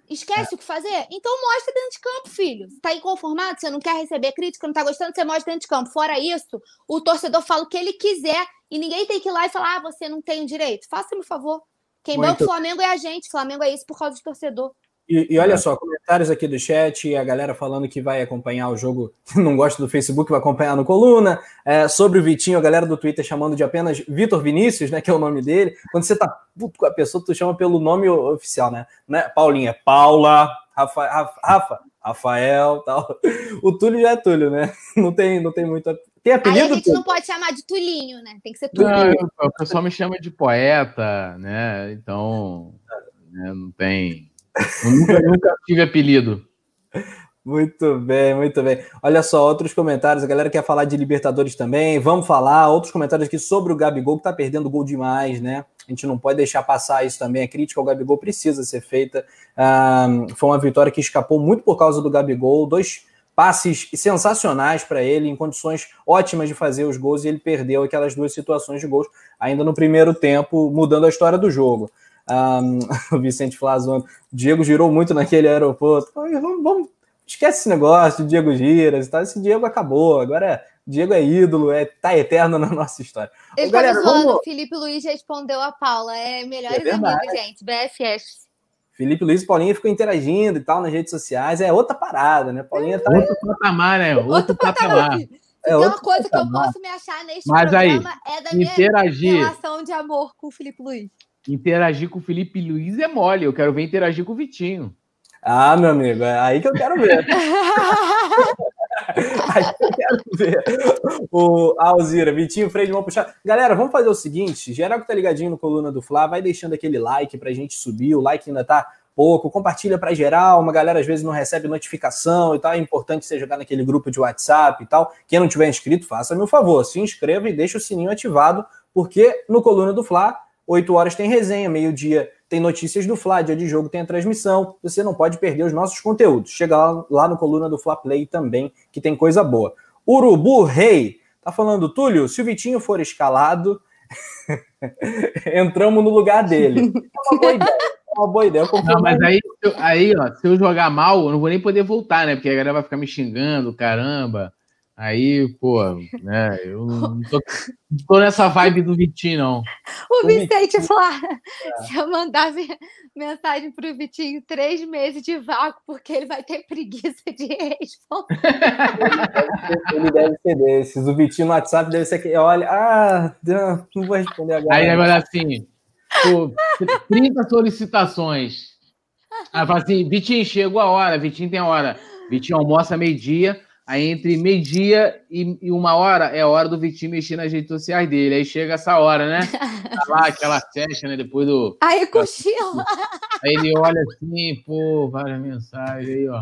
Esquece é. o que fazer? Então mostra dentro de campo, filho. Tá inconformado? Você não quer receber crítica, não tá gostando? Você mostra dentro de campo. Fora isso, o torcedor fala o que ele quiser e ninguém tem que ir lá e falar: ah, você não tem direito. Faça-me um favor. Quem Muito... banca o Flamengo é a gente. O Flamengo é isso por causa do torcedor. E, e, olha só, comentários aqui do chat, a galera falando que vai acompanhar o jogo, <laughs> não gosta do Facebook, vai acompanhar no Coluna. É, sobre o Vitinho, a galera do Twitter chamando de apenas Vitor Vinícius, né? Que é o nome dele. Quando você tá puto com a pessoa, tu chama pelo nome oficial, né? né? Paulinha, Paula, Rafa, Rafa, Rafa, Rafael, tal. <laughs> O Túlio já é Túlio, né? <laughs> Não tem, não tem muito. Tem apelido? Aí a gente Túlio? não pode chamar de Tulinho, né? Tem que ser Túlio. Não, o pessoal me chama de poeta, né? Então, né, não tem. Eu nunca, nunca tive apelido. Muito bem, muito bem. Olha só, outros comentários. A galera quer falar de Libertadores também. Vamos falar. Outros comentários aqui sobre o Gabigol, que tá perdendo gol demais, né? A gente não pode deixar passar isso também. A crítica ao Gabigol precisa ser feita. foi uma vitória que escapou muito por causa do Gabigol. Dois passes sensacionais para ele, em condições ótimas de fazer os gols, e ele perdeu aquelas duas situações de gols ainda no primeiro tempo, mudando a história do jogo. Um, <laughs> o Vicente Flazon, Diego girou muito naquele aeroporto. Vamos, vamos, esquece esse negócio de Diego Giras e tal. Esse Diego acabou. Agora é, Diego é ídolo, é, tá eterno na <laughs> nossa história. Ele Ô, tá zoando, vamos... Felipe Luiz respondeu a Paula. É melhores é amigos, gente. BFF. Felipe Luiz e Paulinha ficam interagindo e tal nas redes sociais. É outra parada, né? Paulinha tá. Outro patamar, né? Outro, outro patamar. patamar. É uma coisa patamar. que eu posso me achar neste Mas programa aí, é da minha interagir. relação de amor com o Felipe Luiz. Interagir com o Felipe Luiz é mole, eu quero ver interagir com o Vitinho. Ah, meu amigo, é aí que eu quero ver. <laughs> <laughs> aí que eu quero ver. O Alzira, Vitinho, Freire, vamos puxar. Galera, vamos fazer o seguinte: geral que tá ligadinho no Coluna do Fla, vai deixando aquele like pra gente subir. O like ainda tá pouco, compartilha para geral. Uma galera às vezes não recebe notificação e tal. É importante você jogar naquele grupo de WhatsApp e tal. Quem não tiver inscrito, faça-me um favor, se inscreva e deixa o sininho ativado, porque no Coluna do Fla 8 horas tem resenha, meio-dia tem notícias do Fla, dia de jogo tem a transmissão. Você não pode perder os nossos conteúdos. Chega lá, lá no coluna do Fla Play também, que tem coisa boa. Urubu Rei tá falando, Túlio, se o Vitinho for escalado, <laughs> entramos no lugar dele. É uma boa ideia. É uma boa ideia. Não, mas aí, aí, ó, se eu jogar mal, eu não vou nem poder voltar, né? Porque a galera vai ficar me xingando, caramba. Aí, pô, né, eu não tô, não tô nessa vibe do Vitinho, não. O Vicente falar, é. se eu mandar mensagem pro Vitinho três meses de vácuo, porque ele vai ter preguiça de responder. ele deve ser desses. O Vitinho no WhatsApp deve ser que, olha, ah, não vou responder agora. Aí agora assim, pô, 30 solicitações. Aí fala assim, Vitinho, chegou a hora, Vitinho tem a hora. Vitinho almoça meio-dia, Aí entre meio-dia e, e, uma hora é a hora do Vitinho mexer nas redes sociais dele. Aí chega essa hora, né? <laughs> Tá lá aquela session, né? Depois do. Aí cochila. Aí ele olha assim, pô, várias mensagens aí, ó.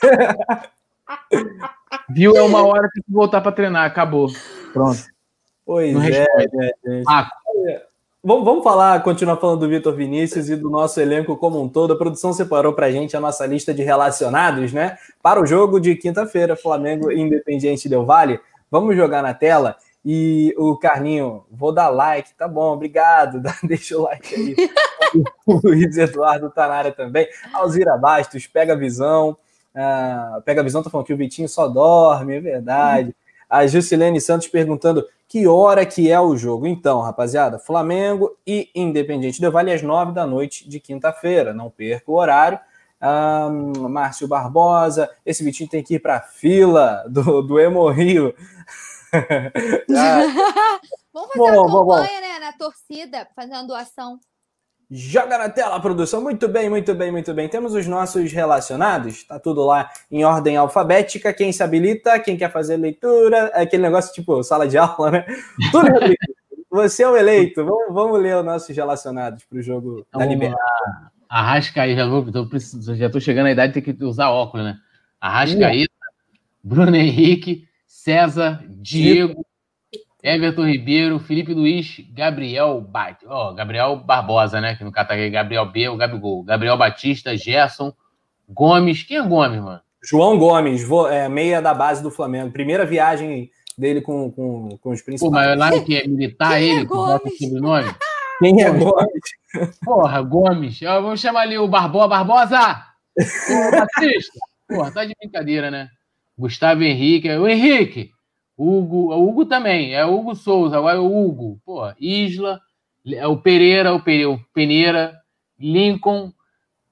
<laughs> Viu? É uma hora que tem que voltar para treinar, acabou. Pronto. Pois Não é, é, Ah. Vamos, vamos falar, continuar falando do Vitor Vinícius e do nosso elenco como um todo. A produção separou para a gente a nossa lista de relacionados, né? Para o jogo de quinta-feira, Flamengo e Independiente Del Vale. Vamos jogar na tela. E o Carlinho, vou dar like, tá bom, obrigado. <laughs> Deixa o like aí. <laughs> o Luiz Eduardo tá na área também. Alzira Bastos, pega a visão. Uh, pega a visão, tá falando que o Vitinho só dorme, é verdade. A Juscelene Santos perguntando que hora que é o jogo. Então, rapaziada, Flamengo e Independiente Del Vale às nove da noite de quinta-feira. Não perca o horário. Um, Márcio Barbosa, esse Vitinho tem que ir para a fila do, do Hemorrio. <laughs> <laughs> ah. Vamos fazer bom, uma campanha, né, na torcida, fazendo doação. Joga na tela, produção. Muito bem, muito bem, muito bem. Temos os nossos relacionados. Tá tudo lá em ordem alfabética. Quem se habilita, quem quer fazer leitura, é aquele negócio tipo sala de <laughs> aula, né? Tudo Você é o eleito. Vamos, vamos ler os nossos relacionados para o jogo então, da Libertadores. Arrascaeta, já, vou, tô, já tô chegando à idade de ter que usar óculos, né? Arrascaeta, Bruno Henrique, César, Diego, Everton Ribeiro, Felipe Luiz, Gabriel Bat... oh, Gabriel Barbosa, né? Que no caso tá Gabriel B, o Gabigol. Gabriel Batista, Gerson, Gomes. Quem é Gomes, mano? João Gomes, é, meia da base do Flamengo. Primeira viagem dele com, com, com os principais. Pô, mas lá o que é militar Quem é ele, é bota o sobrenome? <laughs> Quem é Gomes? Porra, Gomes. Vamos chamar ali o Barbosa. Barbosa! Ô, Batista! Porra, tá de brincadeira, né? Gustavo Henrique. O Henrique! Hugo, o Hugo também, é o Hugo Souza, agora é o Hugo, pô, Isla, é o Pereira, o, Peneira, Lincoln,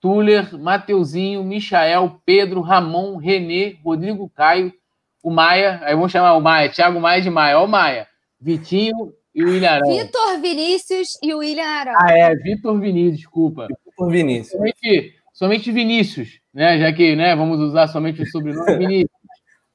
Tuller, Mateuzinho, Michael, Pedro, Ramon, Renê, Rodrigo Caio, o Maia, aí vamos chamar o Maia, Thiago Maia de Maia, ó o Maia, Vitinho e o William Arão. Vitor Vinícius e o William Arão. Ah, é, Vitor Vinícius, desculpa. Vitor Vinícius. Somente, somente Vinícius, né, já que, né, vamos usar somente o sobrenome Vinícius. <laughs>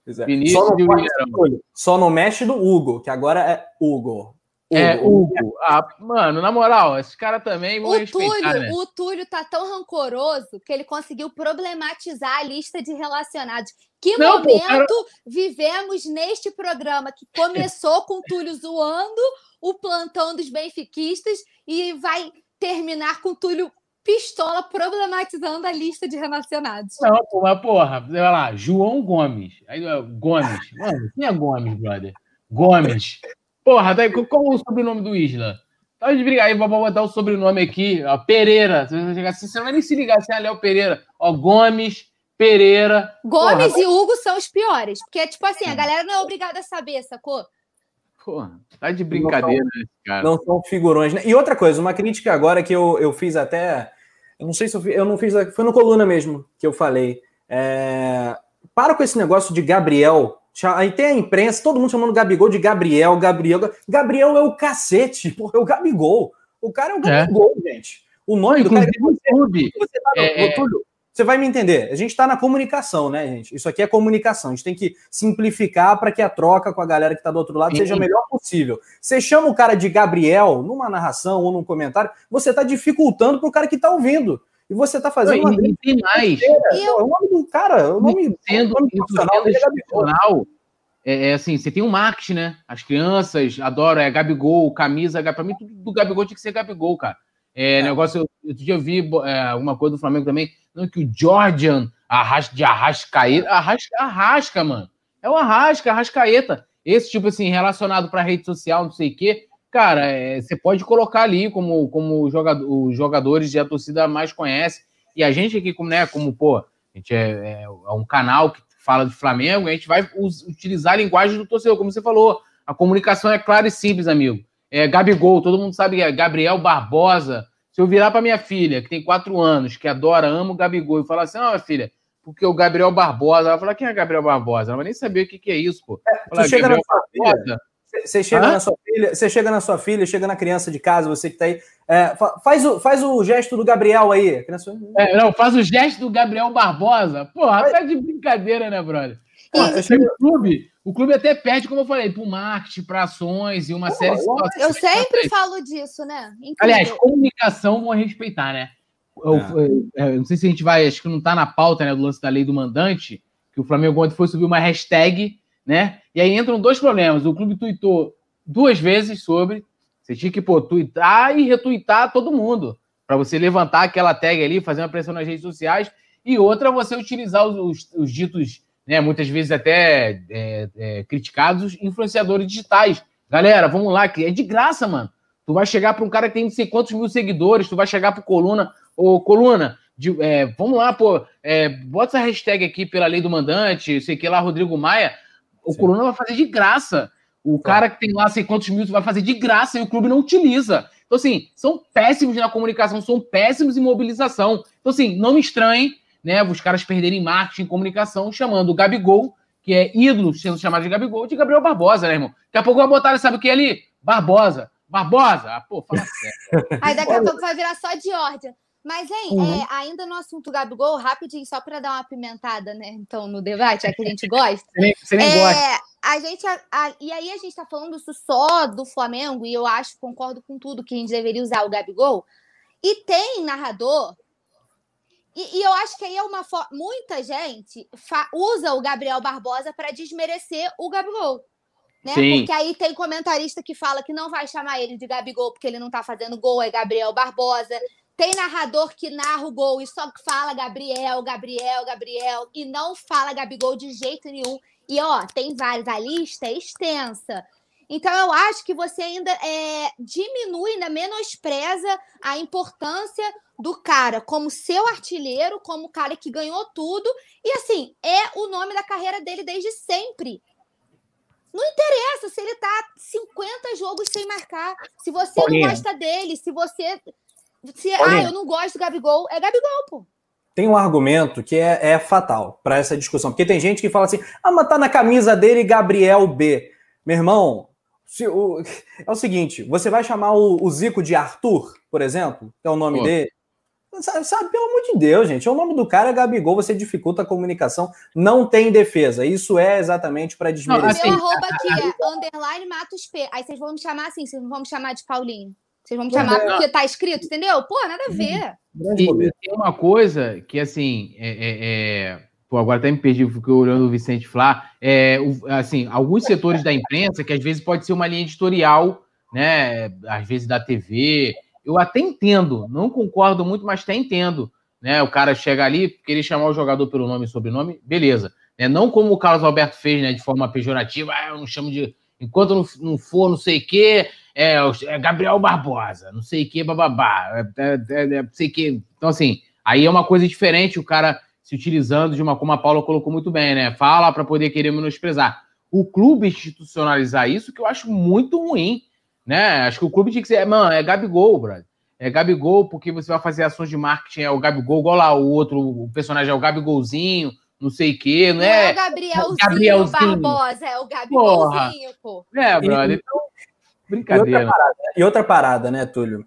É. Vinícius só, não só não mexe do Hugo, que agora é Hugo. É, Hugo. É, Hugo. Ah, mano, na moral, esse cara também o Túlio, né? O Túlio tá tão rancoroso que ele conseguiu problematizar a lista de relacionados. Que não, momento pô, cara... vivemos neste programa que começou com o Túlio zoando o plantão dos benfiquistas e vai terminar com o Túlio pistola problematizando a lista de relacionados. Não, pô, mas porra, vai lá, João Gomes. Aí, Gomes. Mano, quem é Gomes, brother? Gomes. Porra, daí, qual é o sobrenome do Isla? Tá de brigar aí, vou botar o sobrenome aqui, ó, Pereira. Você, chegar, assim, você não vai nem se ligar se é Léo Pereira. Ó, Gomes, Pereira. Gomes porra, e Hugo são os piores. Porque, tipo assim, a galera não é obrigada a saber, sacou? Porra, tá de brincadeira, não são, cara. Não são figurões. Né? E outra coisa, uma crítica agora que eu, eu fiz até eu não sei se eu, eu não fiz. Foi no coluna mesmo que eu falei. É, para com esse negócio de Gabriel. Aí tem a imprensa, todo mundo chamando Gabigol de Gabriel, Gabriel. Gabriel é o cacete, porra, é o Gabigol. O cara é o é. Gabigol, é. gente. O nome do cara é Você, você, tá, é... Túlio, você vai me entender. A gente está na comunicação, né, gente? Isso aqui é comunicação. A gente tem que simplificar para que a troca com a galera que está do outro lado seja a melhor possível. Você chama o cara de Gabriel numa narração ou num comentário, você está dificultando para o cara que está ouvindo. E você está fazendo Não, uma. tem mais. Eu... O nome do cara, o nome, sendo, nome profissional. É, é, é, assim, você tem um marketing, né? As crianças adoram, é Gabigol, camisa, para mim tudo do Gabigol tinha que ser Gabigol, cara. É, é. negócio, eu, eu vi é, uma coisa do Flamengo também, não, que o Jordan arrasca, de Arrascaeta, arrasca, arrasca, mano. É o Arrasca, Arrascaeta. Esse tipo assim, relacionado para rede social, não sei o quê. Cara, é, você pode colocar ali como, como jogador, os jogadores e a torcida mais conhece. E a gente aqui, como, né, como pô, a gente é, é, é um canal que fala de Flamengo, a gente vai utilizar a linguagem do torcedor, como você falou. A comunicação é clara e simples, amigo. É Gabigol, todo mundo sabe que é Gabriel Barbosa, se eu virar para minha filha, que tem quatro anos, que adora, ama o Gabigol, e falar assim: não, minha filha, porque o Gabriel Barbosa, ela vai falar: quem é Gabriel Barbosa? Ela vai nem saber o que, que é isso, pô. É, falar, chega na sua filha, você chega na sua filha, você chega na sua filha, chega na criança de casa, você que tá aí. É, faz, o, faz o gesto do Gabriel aí. Criança... É, não, faz o gesto do Gabriel Barbosa. Porra, tá de brincadeira, né, brother? Pô, chego no clube, o clube até perde, como eu falei, para o marketing, para ações e uma Pô, série de situações. Eu sempre falo disso, né? Incrível. Aliás, comunicação vão respeitar, né? Eu, é. eu, eu, não sei se a gente vai, acho que não está na pauta né, do lance da lei do mandante, que o Flamengo ontem foi subir uma hashtag, né? E aí entram dois problemas. O clube tuitou duas vezes sobre. Você tinha que pô, tuitar e retuitar todo mundo. Para você levantar aquela tag ali, fazer uma pressão nas redes sociais. E outra, você utilizar os, os, os ditos né, muitas vezes até é, é, criticados, influenciadores digitais. Galera, vamos lá, que é de graça, mano. Tu vai chegar para um cara que tem não sei quantos mil seguidores, tu vai chegar para Coluna, ô Coluna, de, é, vamos lá, pô, é, bota essa hashtag aqui pela lei do mandante, sei que lá, Rodrigo Maia, o Sim. Coluna vai fazer de graça. O cara que tem lá sei quantos mil vai fazer de graça e o clube não utiliza. Então, assim, são péssimos na comunicação, são péssimos em mobilização. Então, assim, não me estranhem né, os caras perderem marketing e comunicação, chamando o Gabigol, que é ídolo sendo chamado de Gabigol, de Gabriel Barbosa, né, irmão? Daqui a pouco vai botar, sabe o que ali? Barbosa. Barbosa? Ah, pô, fala <laughs> sério. Aí daqui a pouco vai virar só Georgia. Mas, hein, uhum. é, ainda no assunto Gabigol, rapidinho, só para dar uma apimentada, né? Então, no debate, é que a gente gosta. você nem, você nem é, gosta. A gente, a, a, e aí a gente tá falando isso só do Flamengo, e eu acho, concordo com tudo, que a gente deveria usar o Gabigol. E tem narrador E, e, eu acho que aí é uma forma. Muita gente usa o Gabriel Barbosa para desmerecer o Gabigol. Né? Sim. Porque aí tem comentarista que fala que não vai chamar ele de Gabigol porque ele não tá fazendo gol, é Gabriel Barbosa. Tem narrador que narra o gol e só fala Gabriel, Gabriel, Gabriel, e não fala Gabigol de jeito nenhum. E ó, tem vários, a lista é extensa. Então, eu acho que você ainda é, diminui, ainda menospreza a importância do cara como seu artilheiro, como o cara que ganhou tudo. E assim, é o nome da carreira dele desde sempre. Não interessa se ele tá 50 jogos sem marcar. Se você Paulinha. não gosta dele, se você. Se, ah, eu não gosto do Gabigol, é Gabigol, pô. Tem um argumento que é, é fatal para essa discussão. Porque tem gente que fala assim: ah, mas tá na camisa dele Gabriel B. Meu irmão, se, o, é o seguinte: você vai chamar o, o, Zico de Arthur, por exemplo, que é o nome Pô. dele. Sabe, sabe, pelo amor de Deus, gente. O nome do cara é Gabigol, você dificulta a comunicação. Não tem defesa. Isso é exatamente para desmerecer. Meu arroba aqui é underline Matos P. Aí vocês vão me chamar assim, vocês não vão me chamar de Paulinho. Vocês vão me chamar é. porque tá escrito, entendeu? Pô, nada a ver. E, tem uma coisa que, assim, é, é, é Pô, agora até me perdi, fiquei olhando o Vicente Flá. É, assim, alguns setores da imprensa, que às vezes pode ser uma linha editorial, né? Às vezes da TV. Eu até entendo, não concordo muito, mas até entendo. Né? O cara chega ali, querer chamar o jogador pelo nome e sobrenome, beleza. Né? Não como o Carlos Alberto fez, né? De forma pejorativa, ah, eu não chamo de. Enquanto não, não for, não sei o quê, é, é, Gabriel Barbosa, não sei o quê, bababá, é, é, é, é, não sei o quê. Então, assim, aí é uma coisa diferente, o cara se utilizando de uma, como a Paula colocou muito bem, né? Fala para poder querer menosprezar. O clube institucionalizar isso, que eu acho muito ruim, né? Acho que o clube tinha que ser, mano, é Gabigol, brother. É Gabigol, porque você vai fazer ações de marketing, é o Gabigol, igual lá, o outro o personagem é o Gabigolzinho, não sei o quê, não, não é? é o Gabrielzinho, Gabrielzinho Barbosa, é o Gabigolzinho, Porra. pô. É, brother, então, brincadeira. E outra, parada, e outra parada, né, Túlio?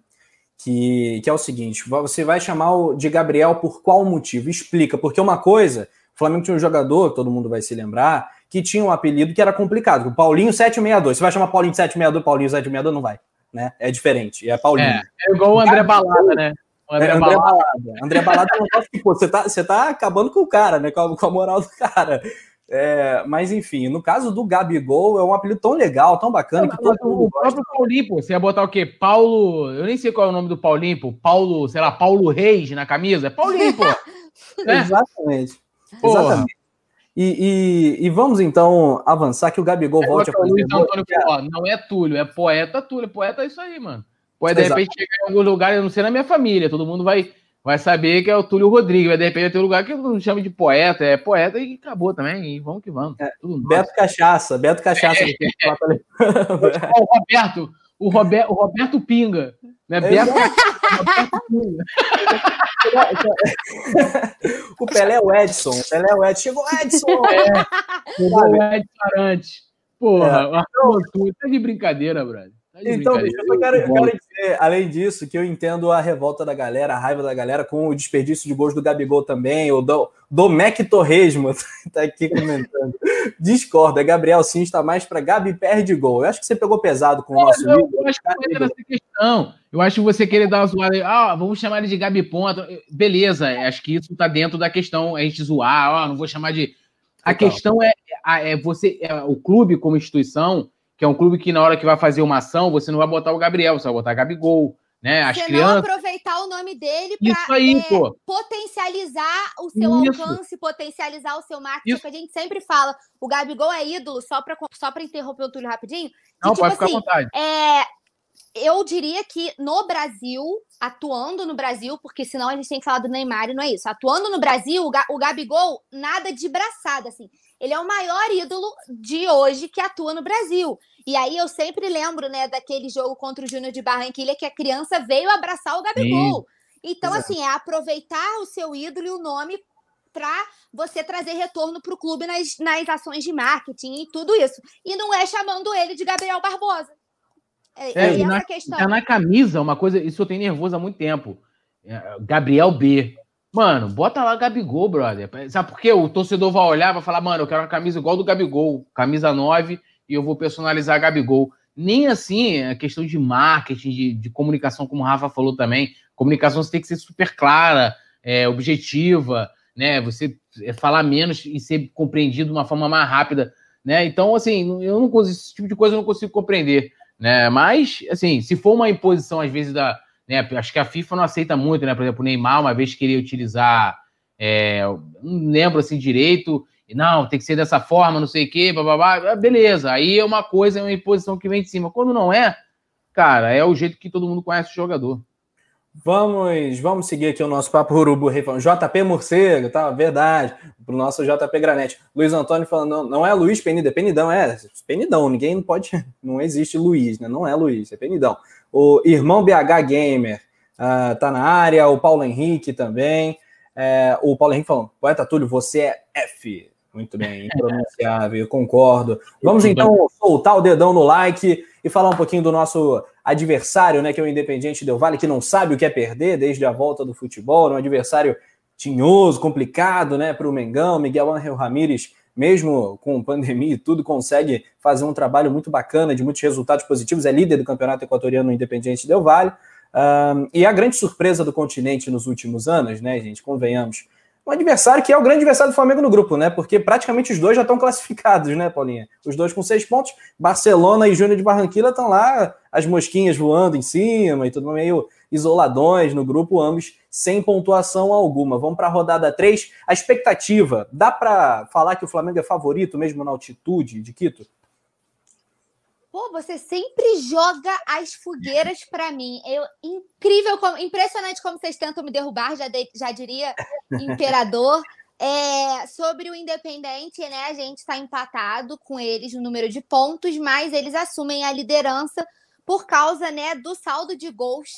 Que, que é o seguinte: você vai chamar o de Gabriel por qual motivo? Explica, porque uma coisa, o Flamengo tinha um jogador, todo mundo vai se lembrar, que tinha um apelido que era complicado, o Paulinho 762. Você vai chamar Paulinho 762, Paulinho 762, não vai. Né? É diferente, é Paulinho. É, é igual o André Balada, né? O André, é, André Balada. Balada. André Balada é um negócio que, pô, você tá, você tá acabando com o cara, né? Com a, com a moral do cara. É, mas enfim, no caso do Gabigol, é um apelido tão legal, tão bacana. que todo o próprio Paulinho, pô, você ia botar o quê? Paulo. Eu nem sei qual é o nome do Paulinho, pô. Paulo, sei lá, Paulo Reis na camisa. É Paulinho, pô. <laughs> é. Exatamente. Porra. Exatamente. E, e, e, vamos então avançar que o Gabigol é, volte a fazer. Então, não é Túlio, é poeta Túlio. Poeta é isso aí, mano. Pode de repente chegar em algum lugar, eu não sei na minha família, todo mundo vai vai saber que é o Túlio Rodrigues. Vai de repente ter um lugar que não chama de poeta, é poeta e acabou também. E vamos que vamos. É, Beto Cachaça, Beto Cachaça. É. <laughs> o Roberto, o Roberto, o Roberto Pinga. Né? Beto, Roberto Pinga. <laughs> o Pelé é o Edson. O Pelé é o Edson. Chegou o Edson! É, chegou o Edson Arantes. Porra, é. Arthur, tá de brincadeira, brother. Tá então, bicho, eu quero, eu quero dizer, além disso, que eu entendo a revolta da galera, a raiva da galera com o desperdício de gols do Gabigol também, o do, do Mac Torresmo <laughs> tá aqui comentando. Discordo, é Gabriel sim está mais para Gabi perde gol. Eu acho que você pegou pesado com o nosso eu, eu acho que não nessa questão. Eu acho que você querer dar uma zoada, ah, vamos chamar ele de Gabi Ponta. Beleza, acho que isso está dentro da questão, a gente zoar, ah, não vou chamar de. A questão é, é você, é, o clube como instituição que é um clube que na hora que vai fazer uma ação, você não vai botar o Gabriel, você vai botar Gabigol, né? As você crianças... não aproveitar o nome dele para é, potencializar o seu Isso. alcance, potencializar o seu marketing, Isso. que a gente sempre fala, o Gabigol é ídolo, só para só interromper o Túlio rapidinho. Não, tipo, pode ficar assim, à vontade. É, eu diria que no Brasil, atuando no Brasil, porque senão a gente tem que falar do Neymar e não é isso. Atuando no Brasil, o Gabigol, nada de braçada, assim. Ele é o maior ídolo de hoje que atua no Brasil. E aí eu sempre lembro, né, daquele jogo contra o Júnior de Barranquilha que a criança veio abraçar o Gabigol. Sim. Então, Exato. assim, é aproveitar o seu ídolo e o nome para você trazer retorno para o clube nas, nas ações de marketing e tudo isso. E não é chamando ele de Gabriel Barbosa. É, é, é essa na, questão. Tá na camisa, uma coisa, isso eu tenho nervoso há muito tempo. É, Gabriel B. Mano, bota lá Gabigol, brother. Sabe por quê? O torcedor vai olhar, vai falar, mano, eu quero uma camisa igual do Gabigol, camisa 9, e eu vou personalizar Gabigol. Nem assim a questão de marketing, de, de comunicação, como o Rafa falou também. Comunicação você tem que ser super clara, é, objetiva, né? Você é, falar menos e ser compreendido de uma forma mais rápida, né? Então, assim, eu não consigo, esse tipo de coisa eu não consigo compreender, né? Mas, assim, se for uma imposição, às vezes, da. Né, acho que a FIFA não aceita muito, né? Por exemplo, o Neymar uma vez queria utilizar. É, não lembro assim direito, não, tem que ser dessa forma, não sei o quê, blá, beleza. Aí é uma coisa, é uma imposição que vem de cima. Quando não é, cara, é o jeito que todo mundo conhece o jogador. Vamos, vamos seguir aqui o nosso papo urubu refão. JP Morcego, tá? Verdade. Pro nosso JP Granete. Luiz Antônio falando, não, não é Luiz Penida, é Penidão, é Penidão. Ninguém pode, <laughs> não existe Luiz, né? Não é Luiz, é Penidão. O irmão BH Gamer uh, tá na área, o Paulo Henrique também. É, o Paulo Henrique falando, poeta Túlio, você é F. Muito bem, <laughs> impronunciável, concordo. Vamos então soltar o dedão no like e falar um pouquinho do nosso adversário, né, que é o Independiente Del Vale, que não sabe o que é perder desde a volta do futebol, um adversário tinhoso, complicado, né, para o Mengão, Miguel Ángel Ramírez, mesmo com pandemia e tudo, consegue fazer um trabalho muito bacana, de muitos resultados positivos, é líder do campeonato equatoriano Independiente Del Vale, um, e a grande surpresa do continente nos últimos anos, né, gente, convenhamos, um adversário que é o grande adversário do Flamengo no grupo, né? Porque praticamente os dois já estão classificados, né, Paulinha? Os dois com seis pontos. Barcelona e Júnior de Barranquilla estão lá, as mosquinhas voando em cima e tudo meio isoladões no grupo, ambos sem pontuação alguma. Vamos para a rodada 3. A expectativa, dá para falar que o Flamengo é favorito mesmo na altitude de Quito? Pô, você sempre joga as fogueiras para mim. Eu, incrível, como, impressionante como vocês tentam me derrubar, já, de, já diria <laughs> imperador. É, sobre o Independente, né? A gente está empatado com eles no número de pontos, mas eles assumem a liderança por causa né, do saldo de gols,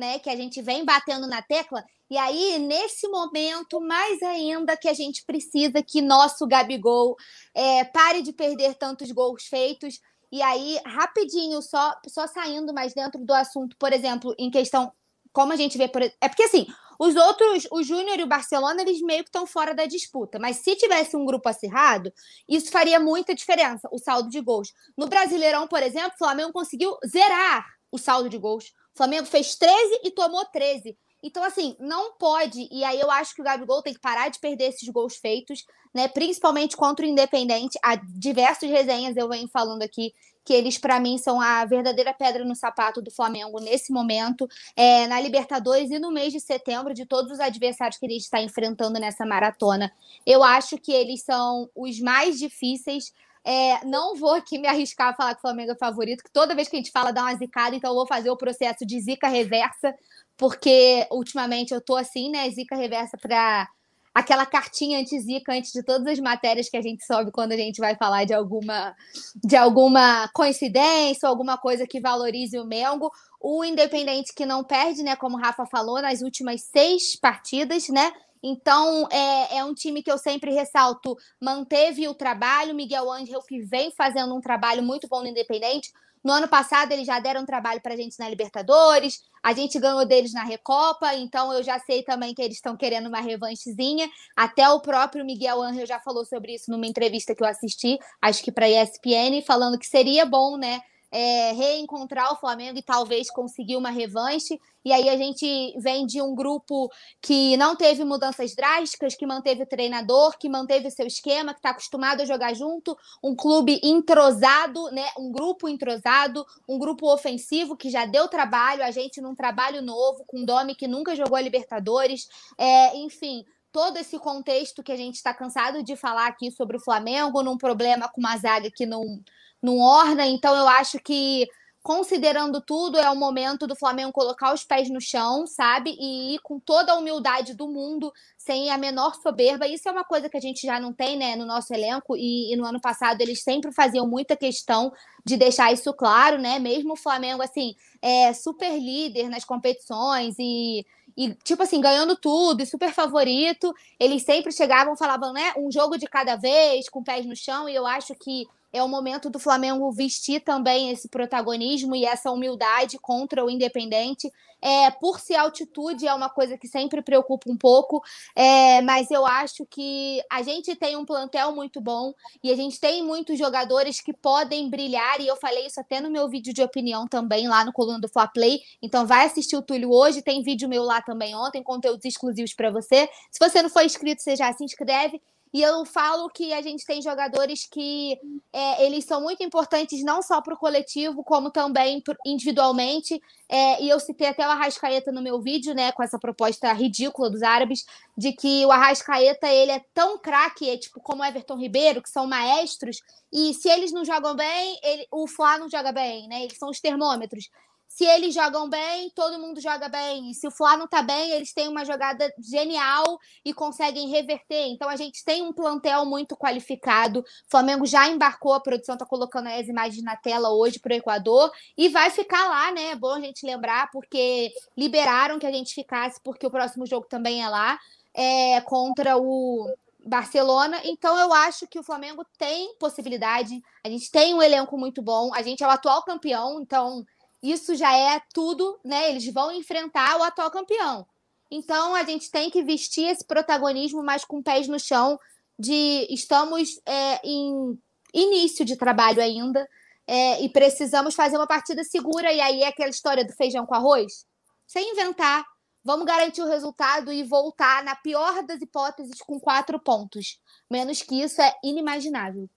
né? Que a gente vem batendo na tecla. E aí, nesse momento, mais ainda que a gente precisa que nosso Gabigol é, pare de perder tantos gols feitos, e aí, rapidinho, só, só saindo mais dentro do assunto, por exemplo, em questão, como a gente vê, por, é porque assim, os outros, o Júnior e o Barcelona, eles meio que estão fora da disputa. Mas se tivesse um grupo acirrado, isso faria muita diferença, o saldo de gols. No Brasileirão, por exemplo, o Flamengo conseguiu zerar o saldo de gols. Flamengo fez 13 e tomou 13. Então, assim, não pode. E aí eu acho que o Gabigol tem que parar de perder esses gols feitos, né? Principalmente contra o Independente. Há diversas resenhas eu venho falando aqui que eles, para mim, são a verdadeira pedra no sapato do Flamengo nesse momento, é, na Libertadores e no mês de setembro, de todos os adversários que ele está enfrentando nessa maratona. Eu acho que eles são os mais difíceis. É, não vou aqui me arriscar a falar que o Flamengo é favorito, que toda vez que a gente fala dá uma zicada, então eu vou fazer o processo de zica reversa, porque ultimamente eu tô assim, né? Zica reversa para aquela cartinha anti-zica antes de todas as matérias que a gente sobe quando a gente vai falar de alguma de alguma coincidência ou alguma coisa que valorize o Mengo. O Independente que não perde, né? Como o Rafa falou, nas últimas seis partidas, né? Então, é, é um time que eu sempre ressalto, manteve o trabalho, Miguel Angel que vem fazendo um trabalho muito bom no Independente, no ano passado, eles já deram trabalho para a gente na Libertadores, a gente ganhou deles na Recopa, então eu já sei também que eles estão querendo uma revanchezinha. Até o próprio Miguel Angel já falou sobre isso numa entrevista que eu assisti, acho que para a ESPN, falando que seria bom, né? É, reencontrar o Flamengo e talvez conseguir uma revanche. E aí a gente vem de um grupo que não teve mudanças drásticas, que manteve o treinador, que manteve o seu esquema, que está acostumado a jogar junto, um clube entrosado, né? Um grupo entrosado, um grupo ofensivo que já deu trabalho, a gente num trabalho novo, com Domi que nunca jogou a Libertadores, é, enfim todo esse contexto que a gente está cansado de falar aqui sobre o Flamengo, num problema com uma zaga que não, não orna. Então, eu acho que, considerando tudo, é o momento do Flamengo colocar os pés no chão, sabe? E ir com toda a humildade do mundo, sem a menor soberba. Isso é uma coisa que a gente já não tem, né, no nosso elenco. E, e no ano passado eles sempre faziam muita questão de deixar isso claro, né? Mesmo o Flamengo, assim, é super líder nas competições e e, tipo assim, ganhando tudo e super favorito, eles sempre chegavam falavam, né, um jogo de cada vez, com pés no chão, e eu acho que é o momento do Flamengo vestir também esse protagonismo e essa humildade contra o Independente. É, por ser altitude, é uma coisa que sempre preocupa um pouco, é, mas eu acho que a gente tem um plantel muito bom e a gente tem muitos jogadores que podem brilhar, e eu falei isso até no meu vídeo de opinião também, lá no Coluna do Fla Play. Então, vai assistir o Túlio hoje, tem vídeo meu lá também ontem, conteúdos exclusivos para você. Se você não for inscrito, você já se inscreve. E eu falo que a gente tem jogadores que é, eles são muito importantes não só para o coletivo, como também individualmente. É, e eu citei até o Arrascaeta no meu vídeo, né, com essa proposta ridícula dos árabes, de que o Arrascaeta ele é tão craque, é, tipo como Everton Ribeiro, que são maestros, e se eles não jogam bem, ele, o Flá não joga bem, né? Eles são os termômetros se eles jogam bem, todo mundo joga bem. E se o Flá não tá bem, eles têm uma jogada genial e conseguem reverter. Então a gente tem um plantel muito qualificado. O Flamengo já embarcou, a produção tá colocando as imagens na tela hoje para o Equador e vai ficar lá, né? É bom a gente lembrar, porque liberaram que a gente ficasse, porque o próximo jogo também é lá, é contra o Barcelona, então eu acho que o Flamengo tem possibilidade. A gente tem um elenco muito bom, a gente é o atual campeão, então isso já é tudo, né? Eles vão enfrentar o atual campeão. Então a gente tem que vestir esse protagonismo, mas com pés no chão, de estamos é, em início de trabalho ainda é, e precisamos fazer uma partida segura. E aí é aquela história do feijão com arroz? Sem inventar. Vamos garantir o resultado e voltar, na pior das hipóteses, com quatro pontos. Menos que isso é inimaginável.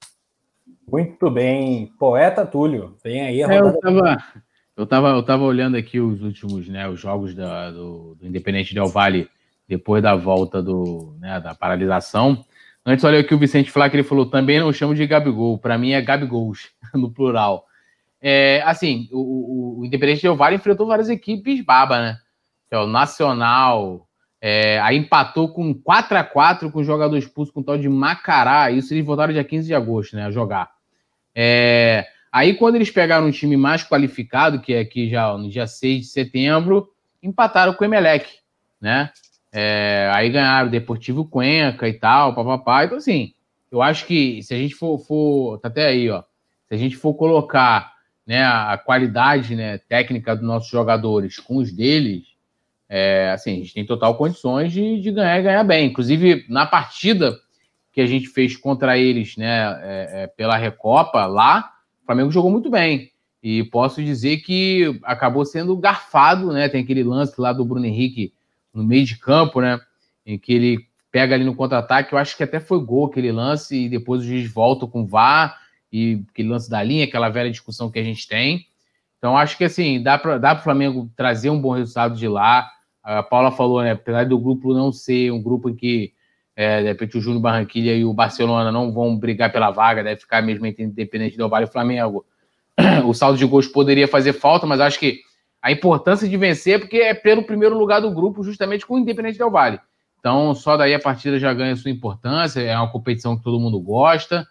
Muito bem. Poeta Túlio, vem aí a rodada. Eu tava, eu estava eu tava olhando aqui os últimos, né, os jogos da, do, do Independente Del Vale depois da volta do, né, da paralisação. Antes, olha aqui o Vicente que ele falou, também não chamo de Gabigol, para mim é Gabigols, <laughs> no plural. É, assim, o, o, o Independente Del Vale enfrentou várias equipes baba, né? Que é o Nacional, é, aí empatou com 4 a 4 com o jogador expulso com o tal de Macará, isso eles voltaram dia 15 de agosto, né, a jogar. É, Aí, quando eles pegaram um time mais qualificado, que é aqui já no dia 6 de setembro, empataram com o Emelec, né? É, aí ganharam o Deportivo Cuenca e tal, papapá. Então, assim, eu acho que se a gente for, for tá até aí, ó, se a gente for colocar né, a qualidade né, técnica dos nossos jogadores com os deles, é, assim, a gente tem total condições de, de ganhar e ganhar bem. Inclusive, na partida que a gente fez contra eles, né, é, é pela Recopa lá, o Flamengo jogou muito bem. E posso dizer que acabou sendo garfado, né? Tem aquele lance lá do Bruno Henrique no meio de campo, né? Em que ele pega ali no contra-ataque. Eu acho que até foi gol aquele lance, e depois o juiz volta com o VAR, e aquele lance da linha, aquela velha discussão que a gente tem. Então, acho que assim, dá para dá o Flamengo trazer um bom resultado de lá. A Paula falou, né? Apesar do grupo não ser um grupo em que é, de repente o Júnior Barranquilha e o Barcelona não vão brigar pela vaga, deve ficar mesmo entre Independente do Vale e Flamengo. <clears throat> O saldo de gols poderia fazer falta, mas acho que a importância de vencer é porque é pelo primeiro lugar do grupo, justamente com o Independente do Vale. Então, só daí a partida já ganha sua importância, é uma competição que todo mundo gosta.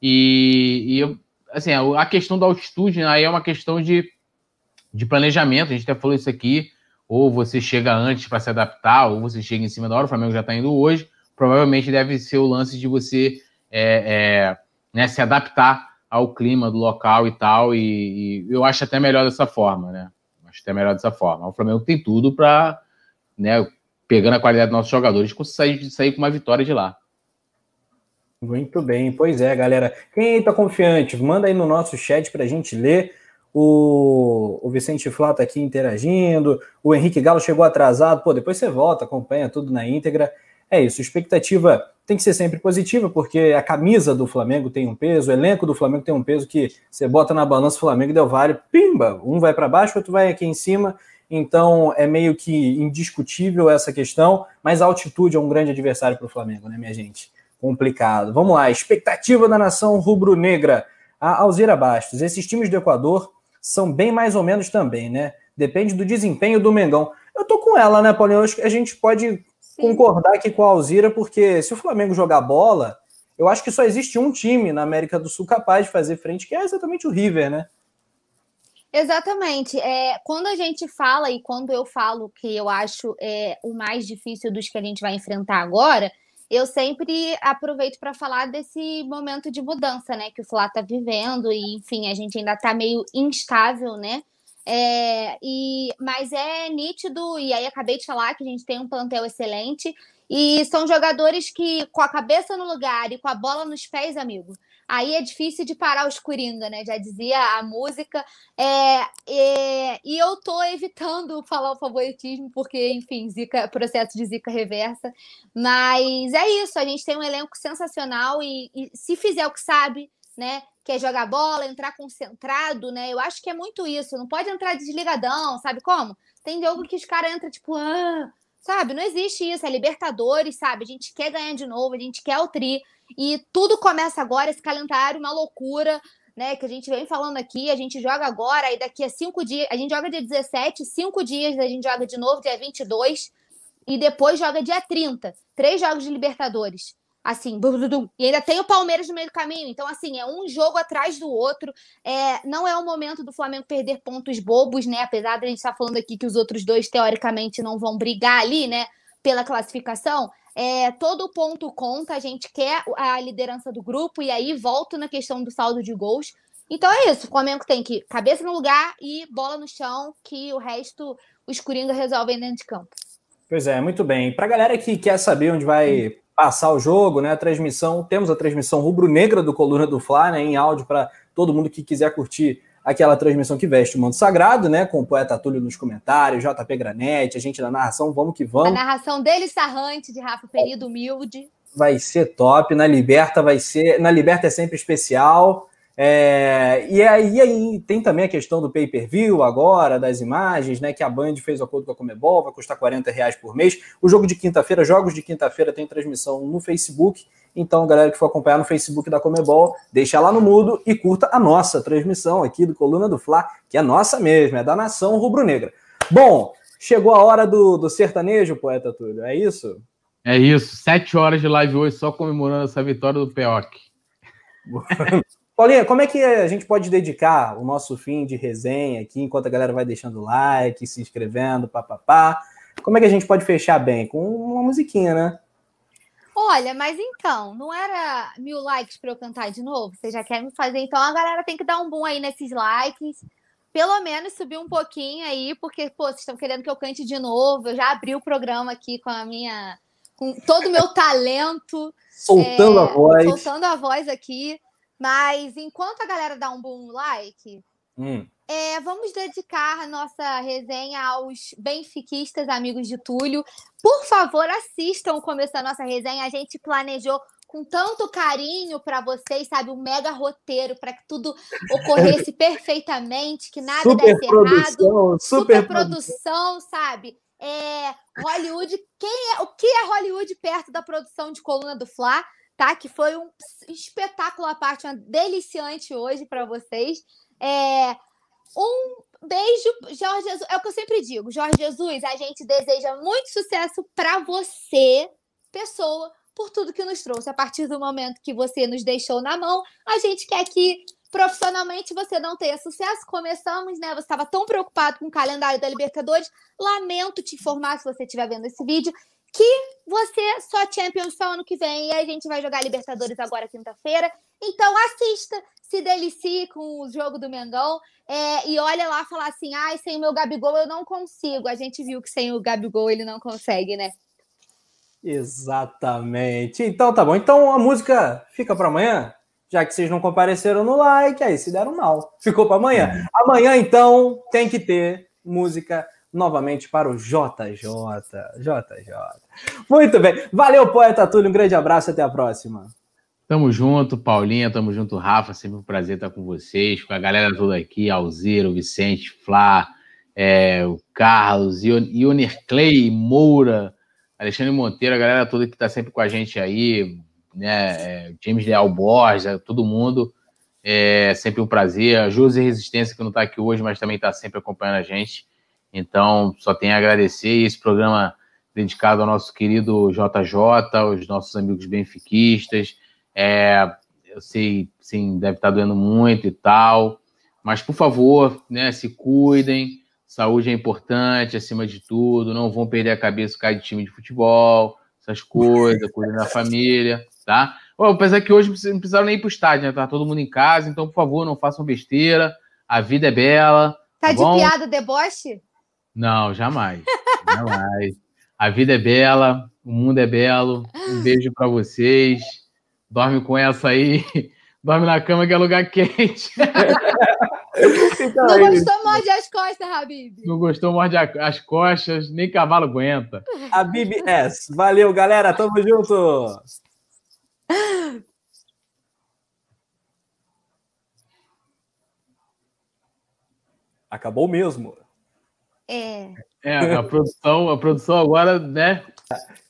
E, e assim, a questão da altitude né, aí é uma questão de, de planejamento, a gente até falou isso aqui, ou você chega antes para se adaptar, ou você chega em cima da hora, o Flamengo já está indo hoje provavelmente deve ser o lance de você é, é, né, se adaptar ao clima do local e tal, e, e, eu acho até melhor dessa forma, né? Acho até melhor dessa forma. O Flamengo tem tudo para, né, pegando a qualidade dos nossos jogadores, conseguir sair com uma vitória de lá. Muito bem, pois é, galera. Quem está confiante, manda aí no nosso chat para a gente ler. O, o Vicente Flá está aqui interagindo. O Henrique Galo chegou atrasado. Pô, depois você volta, acompanha tudo na íntegra é isso. Expectativa tem que ser sempre positiva, porque a camisa do Flamengo tem um peso, o elenco do Flamengo tem um peso que você bota na balança Flamengo e Del Valle, pimba, um vai para baixo, outro vai aqui em cima. Então é meio que indiscutível essa questão, mas a altitude é um grande adversário para o Flamengo, né, minha gente? Complicado. Vamos lá, expectativa da nação rubro-negra. A Alzira Bastos, esses times do Equador são bem mais ou menos também, né? Depende do desempenho do Mengão. Eu tô com ela, né, Paulinho? Acho que a gente pode concordar aqui com a Alzira, porque se o Flamengo jogar bola, eu acho que só existe um time na América do Sul capaz de fazer frente, que é exatamente o River, né? Exatamente. É, quando a gente fala, e quando eu falo que eu acho é, o mais difícil dos que a gente vai enfrentar agora, eu sempre aproveito para falar desse momento de mudança, né, que o Fla está vivendo e, enfim, a gente ainda está meio instável, né? É, e, mas é nítido, e aí acabei de falar que a gente tem um plantel excelente, e são jogadores que, com a cabeça no lugar e com a bola nos pés, amigo, aí é difícil de parar os Coringa, né? Já dizia a música. É, é, e eu tô evitando falar o favoritismo, porque, enfim, zica, processo de zica reversa. Mas é isso, a gente tem um elenco sensacional e, e se fizer o que sabe, né? Quer jogar bola, entrar concentrado, né? Eu acho que é muito isso. Não pode entrar desligadão, sabe como? Tem jogo que os caras entram tipo, ah, sabe? Não existe isso. É Libertadores, sabe? A gente quer ganhar de novo, a gente quer o tri. E tudo começa agora, esse calendário, uma loucura, né? Que a gente vem falando aqui. A gente joga agora, e daqui a cinco dias. A gente joga dia 17, cinco dias a gente joga de novo, dia 22. E depois joga dia 30. Três jogos de Libertadores. Assim, e ainda tem o Palmeiras no meio do caminho. Então, assim, é um jogo atrás do outro. É, não é o momento do Flamengo perder pontos bobos, né? Apesar de a gente estar falando aqui que os outros dois, teoricamente, não vão brigar ali, né? Pela classificação. É, todo ponto conta, a gente quer a liderança do grupo, e aí volto na questão do saldo de gols. Então é isso, o Flamengo tem que cabeça no lugar e bola no chão, que o resto os Coringa resolvem dentro de campo. Pois é, muito bem. Para a galera que quer saber onde vai passar o jogo, né? A transmissão, temos a transmissão rubro-negra do Coluna do Fla, né? Em áudio para todo mundo que quiser curtir aquela transmissão que veste o manto sagrado, né? Com o poeta Túlio nos comentários, JP Granete, a gente da narração, vamos que vamos. A narração dele sarrante de Rafa Perido, humilde. Vai ser top. Na Liberta vai ser. Na Liberta é sempre especial. É, e, aí, aí tem também a questão do pay-per-view agora, das imagens, né? Que a Band fez o acordo com a Comebol, vai custar 40 reais por mês. O jogo de quinta-feira, jogos de quinta-feira, tem transmissão no Facebook. Então, galera que for acompanhar no Facebook da Comebol, deixa lá no mudo e curta a nossa transmissão aqui do Coluna do Fla, que é nossa mesmo, é da nação rubro-negra. Bom, chegou a hora do, do sertanejo, poeta Túlio, é isso? É isso, sete horas de live hoje só comemorando essa vitória do Peoc. <laughs> Paulinha, como é que a gente pode dedicar o nosso fim de resenha aqui, enquanto a galera vai deixando like, se inscrevendo, papapá? Como é que a gente pode fechar bem? Com uma musiquinha, né? Olha, mas então, não era mil likes para eu cantar de novo? Você já quer me fazer? Então a galera tem que dar um boom aí nesses likes. Pelo menos subir um pouquinho aí, porque, pô, vocês estão querendo que eu cante de novo. Eu já abri o programa aqui com a minha. com todo o meu talento. Soltando é, a voz. Soltando a voz aqui. Mas enquanto a galera dá um bom like, hum. é, vamos dedicar a nossa resenha aos benfiquistas, amigos de Túlio. Por favor, assistam começar a nossa resenha. A gente planejou com tanto carinho para vocês, sabe, um mega roteiro para que tudo ocorresse <laughs> perfeitamente, que nada super desse produção, errado, super, super produção, sabe? É, Hollywood, quem é, o que é Hollywood perto da produção de Coluna do Fla? Tá? Que foi um espetáculo à parte, uma deliciante hoje para vocês. É, um beijo, Jorge Jesus. É o que eu sempre digo, Jorge Jesus, a gente deseja muito sucesso para você, pessoa, por tudo que nos trouxe. A partir do momento que você nos deixou na mão, a gente quer que profissionalmente você não tenha sucesso. Começamos, né? Você estava tão preocupado com o calendário da Libertadores. Lamento te informar se você estiver vendo esse vídeo que você só Champions só ano que vem e a gente vai jogar Libertadores agora quinta-feira. Então assista, se delicie com o jogo do Mengão é, e olha lá falar assim, ai, sem o meu Gabigol eu não consigo. A gente viu que sem o Gabigol ele não consegue, né? Exatamente. Então tá bom. Então a música fica para amanhã, já que vocês não compareceram no like, aí se deram mal. Ficou para amanhã. Amanhã então tem que ter música novamente para o JJ. JJ. Muito bem. Valeu, poeta Túlio. Um grande abraço. Até a próxima. Tamo junto, Paulinha. Tamo junto, Rafa. Sempre um prazer estar com vocês, com a galera toda aqui: Alziro, Vicente, Flá, é, o Carlos, Ioner Clay, Moura, Alexandre Monteiro, a galera toda que está sempre com a gente aí, né? É, James Leal Borges, todo mundo. É sempre um prazer. A José Resistência, que não está aqui hoje, mas também está sempre acompanhando a gente. Então, só tenho a agradecer esse programa dedicado ao nosso querido JJ, aos nossos amigos benfiquistas. É, eu sei, sim, deve estar doendo muito e tal, mas por favor, né, se cuidem. Saúde é importante acima de tudo. Não vão perder a cabeça causa de time de futebol. essas coisas, cuidem da família, tá? Oh, apesar que hoje não precisaram nem ir pro estádio, né? Tá todo mundo em casa, então, por favor, não façam besteira. A vida é bela. Tá, Tá de bom? piada, deboche? Não, jamais. jamais. A vida é bela, o mundo é belo. Um beijo pra vocês. Dorme com essa aí. <laughs> Dorme na cama que é lugar quente. <laughs> Então, Não é isso. gostou, morde as costas, Habib. Não gostou, morde a- as costas, nem cavalo aguenta. A BBS. Valeu, galera. Tamo junto. <laughs> Acabou mesmo. É. É, a produção, a produção agora, né?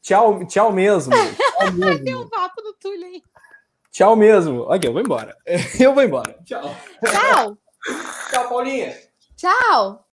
Tchau, tchau mesmo. <laughs> Tchau Tem mesmo. um papo no Túlio aí. Tchau mesmo. Ok, eu vou embora. <laughs> Eu vou embora. Tchau. Tchau. Tchau, Paulinha. Tchau.